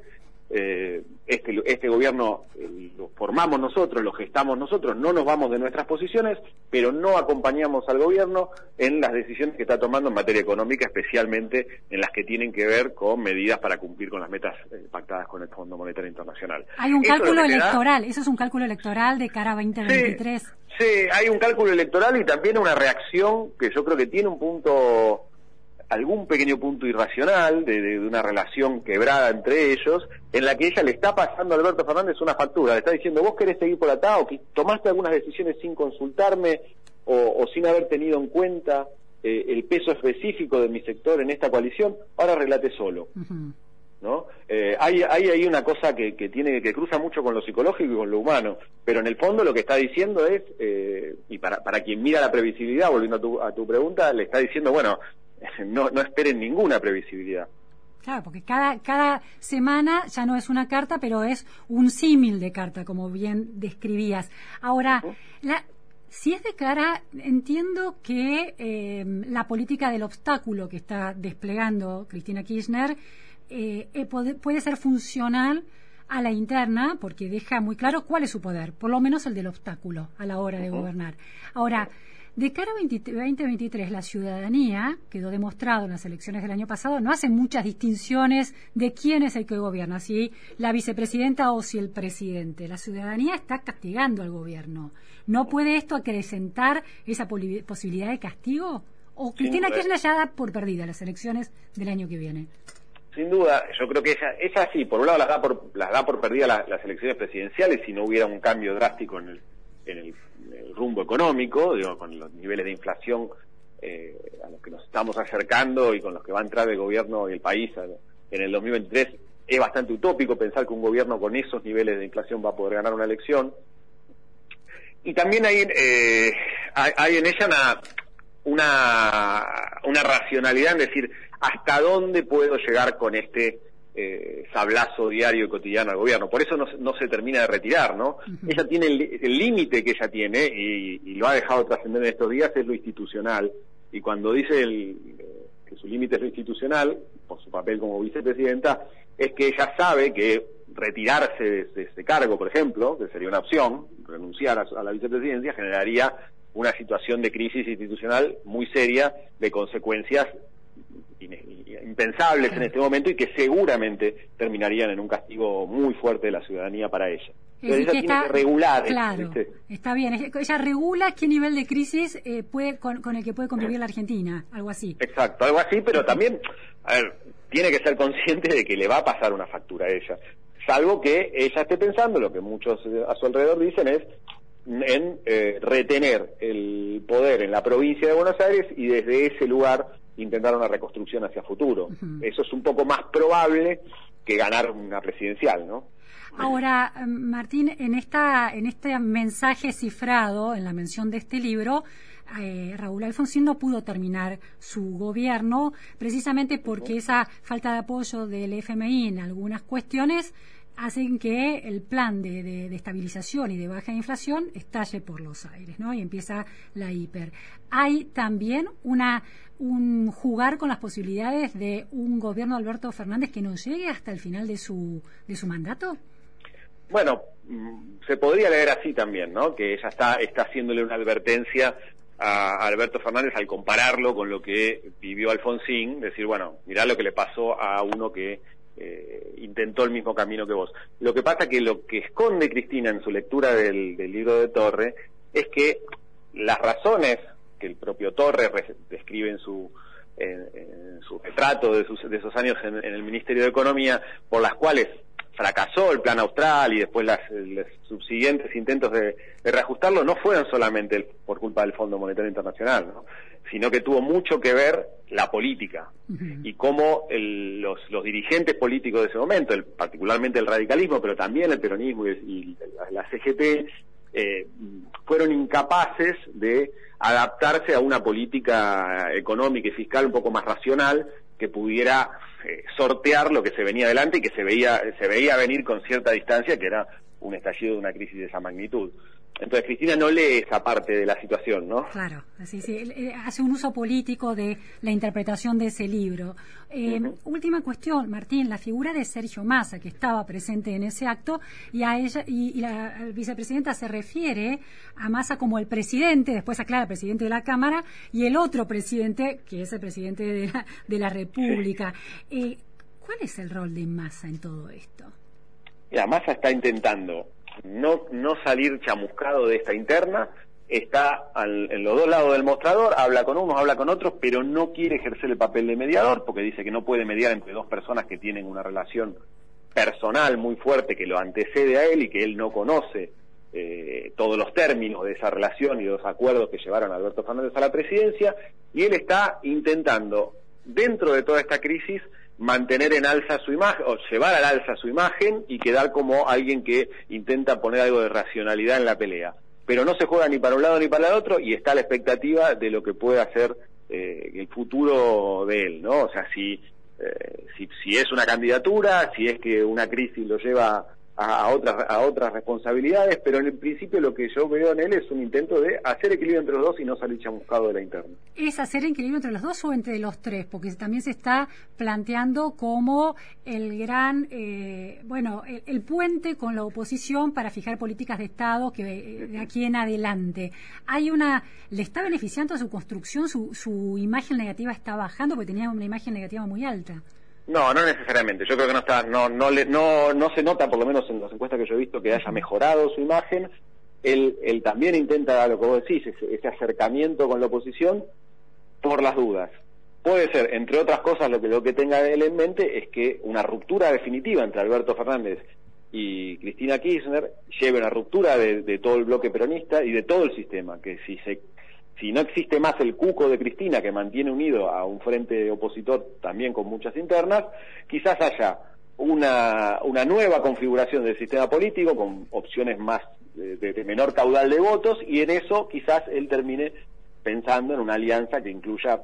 eh, este, este gobierno eh, lo formamos nosotros, lo gestamos nosotros, no nos vamos de nuestras posiciones, pero no acompañamos al gobierno en las decisiones que está tomando en materia económica, especialmente en las que tienen que ver con medidas para cumplir con las metas eh, pactadas con el Fondo Monetario Internacional. Hay un Eso cálculo da- electoral, eso es un cálculo electoral de cara a 2023. Sí, hay un cálculo electoral y también una reacción que yo creo que tiene un punto, algún pequeño punto irracional de, de- de una relación quebrada entre ellos, en la que ella le está pasando a Alberto Fernández una factura, le está diciendo, vos querés seguir por acá o que tomaste algunas decisiones sin consultarme o, o sin haber tenido en cuenta eh, el peso específico de mi sector en esta coalición, ahora arreglate solo. ¿no? Eh, hay, hay ahí una cosa que, que tiene que cruza mucho con lo psicológico y con lo humano, pero en el fondo lo que está diciendo es, eh, y para, para quien mira la previsibilidad, volviendo a tu, a tu pregunta, le está diciendo, bueno, no, no esperen ninguna previsibilidad. Claro, porque cada, cada semana ya no es una carta, pero es un símil de carta, como bien describías. Ahora, la, si es de cara, entiendo que eh, la política del obstáculo que está desplegando Cristina Kirchner eh, eh, puede, puede ser funcional a la interna, porque deja muy claro cuál es su poder, por lo menos el del obstáculo a la hora de gobernar. Ahora, de cara a 20 2023, la ciudadanía, quedó demostrado en las elecciones del año pasado, no hace muchas distinciones de quién es el que gobierna, si la vicepresidenta o si el presidente. La ciudadanía está castigando al gobierno. ¿No puede esto acrecentar esa posibilidad de castigo? ¿O Cristina. Kirchner ya da por perdida las elecciones del año que viene? Sin duda, yo creo que ella, ella sí, por un lado las da por, las da por perdida la- las elecciones presidenciales si no hubiera un cambio drástico en el, en el, rumbo económico, digo, con los niveles de inflación eh, a los que nos estamos acercando y con los que va a entrar el gobierno y el país en el 2023. Es bastante utópico pensar que un gobierno con esos niveles de inflación va a poder ganar una elección. Y también hay, eh, hay, hay en ella una, una, una racionalidad en decir hasta dónde puedo llegar con este eh, sablazo diario y cotidiano al gobierno. Por eso no, se- no se termina de retirar, ¿no? Ella tiene el límite que ella tiene y, y lo ha dejado trascender en estos días es lo institucional. Y cuando dice el, eh, que su límite es lo institucional, por su papel como vicepresidenta, es que ella sabe que retirarse de, de ese cargo, por ejemplo, que sería una opción, renunciar a, a la vicepresidencia, generaría una situación de crisis institucional muy seria de consecuencias impensables en este momento y que seguramente terminarían en un castigo muy fuerte de la ciudadanía para ella. Es Entonces ella tiene está- que regular claro, ¿viste? está bien. Ella regula qué nivel de crisis eh, puede con, con el que puede convivir la Argentina, algo así. Exacto, algo así, pero también, a ver, tiene que ser consciente de que le va a pasar una factura a ella. Salvo que ella esté pensando, lo que muchos eh, a su alrededor dicen es, en eh, retener el poder en la provincia de Buenos Aires y desde ese lugar intentar una reconstrucción hacia futuro. Eso es un poco más probable que ganar una presidencial, ¿no? Ahora, eh, Martín, en esta en este mensaje cifrado, en la mención de este libro, eh, Raúl Alfonsín no pudo terminar su gobierno precisamente porque esa falta de apoyo del FMI en algunas cuestiones hacen que el plan de, de- estabilización y de baja inflación estalle por los aires, ¿no? Y empieza la hiper. Hay también una un jugar con las posibilidades de un gobierno de Alberto Fernández que no llegue hasta el final de su de su mandato. Bueno, mm, se podría leer así también, ¿no? Que ella está, está haciéndole una advertencia a Alberto Fernández al compararlo con lo que vivió Alfonsín, decir, bueno, mirá lo que le pasó a uno que eh, intentó el mismo camino que vos. Lo que pasa que lo que esconde Cristina en su lectura del, libro de Torre es que las razones que el propio Torre re- describe en su en, su retrato de, sus- de esos años en el Ministerio de Economía, por las cuales fracasó el plan austral y después las, los subsiguientes intentos de, de reajustarlo no fueron solamente el- por culpa del Fondo Monetario Internacional, ¿no? sino que tuvo mucho que ver la política y cómo el- los, los dirigentes políticos de ese momento, el- particularmente el radicalismo, pero también el peronismo y, y la, la CGT, eh, fueron incapaces de adaptarse a una política económica y fiscal un poco más racional que pudiera eh, sortear lo que se venía adelante y que se veía se veía venir con cierta distancia que era un estallido de una crisis de esa magnitud. Entonces Cristina no lee esa parte de la situación, ¿no? Claro, así sí, él, eh, hace un uso político de la interpretación de ese libro. Eh, Última cuestión, Martín, la figura de Sergio Massa, que estaba presente en ese acto, y a ella y, y la vicepresidenta se refiere a Massa como el presidente, después aclara presidente de la Cámara, y el otro presidente, que es el presidente de la, de la República. Eh, ¿Cuál es el rol de Massa en todo esto? Mira, Massa está intentando no, no salir chamuscado de esta interna, está al- en los dos lados del mostrador, habla con unos, habla con otros, pero no quiere ejercer el papel de mediador porque dice que no puede mediar entre dos personas que tienen una relación personal muy fuerte que lo antecede a él y que él no conoce eh, todos los términos de esa relación y de los acuerdos que llevaron a Alberto Fernández a la presidencia, y él está intentando, dentro de toda esta crisis, mantener en alza su imagen, o llevar al alza su imagen y quedar como alguien que intenta poner algo de racionalidad en la pelea. Pero no se juega ni para un lado ni para el otro y está la expectativa de lo que puede hacer eh, el futuro de él, ¿no? O sea, si, eh, si, si es una candidatura, si es que una crisis lo lleva a, otras a otras responsabilidades, pero en el principio lo que yo veo en él es un intento de hacer equilibrio entre los dos y no salir chamuscado de la interna. ¿Es hacer equilibrio entre los dos o entre los tres? Porque también se está planteando como el gran, eh, bueno, el, el puente con la oposición para fijar políticas de Estado que eh, de aquí en adelante. Hay una, ¿le está beneficiando a su construcción? Su, su imagen negativa está bajando porque tenía una imagen negativa muy alta. No, no necesariamente. Yo creo que no está, no, no, le- no, no se nota, por lo menos en las encuestas que yo he visto, que haya mejorado su imagen. Él, él también intenta lo que vos decís, ese, ese acercamiento con la oposición por las dudas. Puede ser, entre otras cosas, lo que lo que tenga él en mente es que una ruptura definitiva entre Alberto Fernández y Cristina Kirchner lleve a una ruptura de, de todo el bloque peronista y de todo el sistema, que si se si no existe más el cuco de Cristina que mantiene unido a un frente opositor también con muchas internas, quizás haya una, una nueva configuración del sistema político con opciones más de, de- menor caudal de votos y en eso quizás él termine pensando en una alianza que incluya,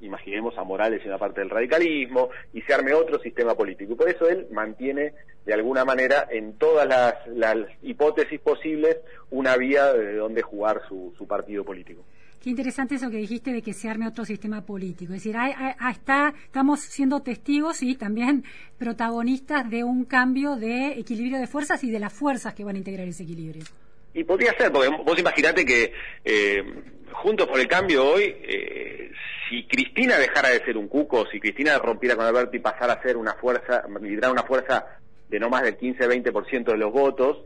imaginemos, a Morales y una parte del radicalismo y se arme otro sistema político. Y por eso él mantiene de alguna manera en todas las, las hipótesis posibles una vía de donde jugar su, su partido político. Qué interesante eso que dijiste de que se arme otro sistema político. Es decir, hay- hay- está, estamos siendo testigos y también protagonistas de un cambio de equilibrio de fuerzas y de las fuerzas que van a integrar ese equilibrio. Y podría ser, porque vos imaginate que eh, Juntos por el Cambio hoy, eh, si Cristina dejara de ser un cuco, si Cristina rompiera con Alberto y pasara a ser una fuerza, liderar una fuerza de no más del 15-20% de los votos,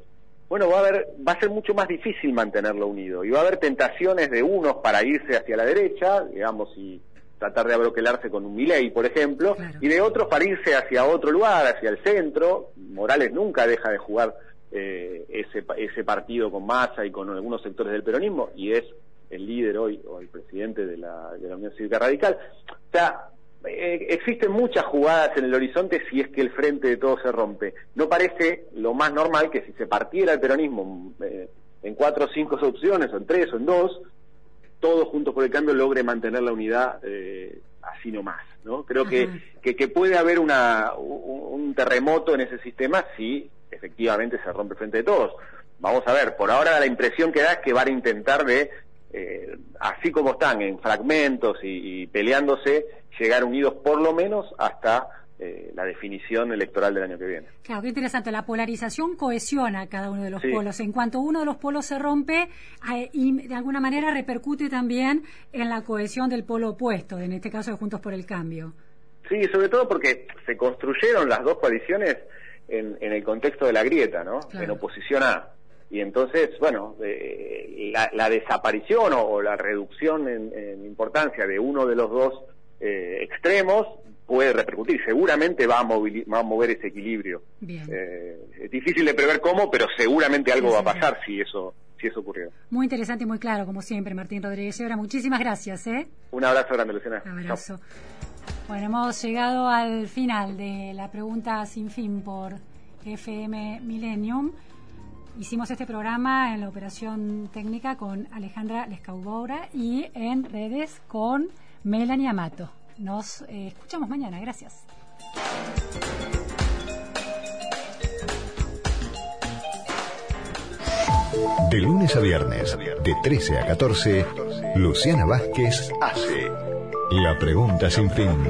bueno, va a haber, va a ser mucho más difícil mantenerlo unido y va a haber tentaciones de unos para irse hacia la derecha, digamos, y tratar de abroquelarse con un Milei, por ejemplo, y de otros para irse hacia otro lugar, hacia el centro. Morales nunca deja de jugar eh, ese, ese partido con Massa y con algunos sectores del peronismo y es el líder hoy o el presidente de la, de la Unión Cívica Radical. O sea, eh, existen muchas jugadas en el horizonte si es que el frente de todo se rompe. No parece lo más normal que si se partiera el peronismo eh, en cuatro o cinco opciones, o en tres o en dos, todos juntos por el cambio logre mantener la unidad eh, así nomás. ¿no? Creo que, que, que puede haber una, un, un terremoto en ese sistema si efectivamente se rompe el frente de todos. Vamos a ver, por ahora la impresión que da es que van a intentar de, eh, así como están en fragmentos y, y peleándose, llegar unidos por lo menos hasta eh, la definición electoral del año que viene. Claro, qué interesante. La polarización cohesiona a cada uno de los Sí. polos. En cuanto uno de los polos se rompe, eh, y de alguna manera repercute también en la cohesión del polo opuesto, en este caso de Juntos por el Cambio. Sí, sobre todo porque se construyeron las dos coaliciones en, en el contexto de la grieta, ¿no? Claro. En oposición a. Y entonces, bueno, eh, la, la desaparición o, o la reducción en, en importancia de uno de los dos eh, extremos puede repercutir, seguramente va a, movili- va a mover ese equilibrio. Bien. Eh, es difícil de prever cómo, pero seguramente algo va a pasar si eso si eso ocurrió. Muy interesante y muy claro, como siempre, Martín Rodríguez. Ahora, muchísimas gracias. ¿eh? Un abrazo grande, Luciana. Abrazo. Bueno, hemos llegado al final de la pregunta sin fin por FM Millennium. Hicimos este programa en la operación técnica con Alejandra Lescaubora y en redes con Melanie Amato. Nos eh, escuchamos mañana. Gracias. De lunes a viernes, de 13 a 14, Luciana Vázquez hace La Pregunta Sin Fin.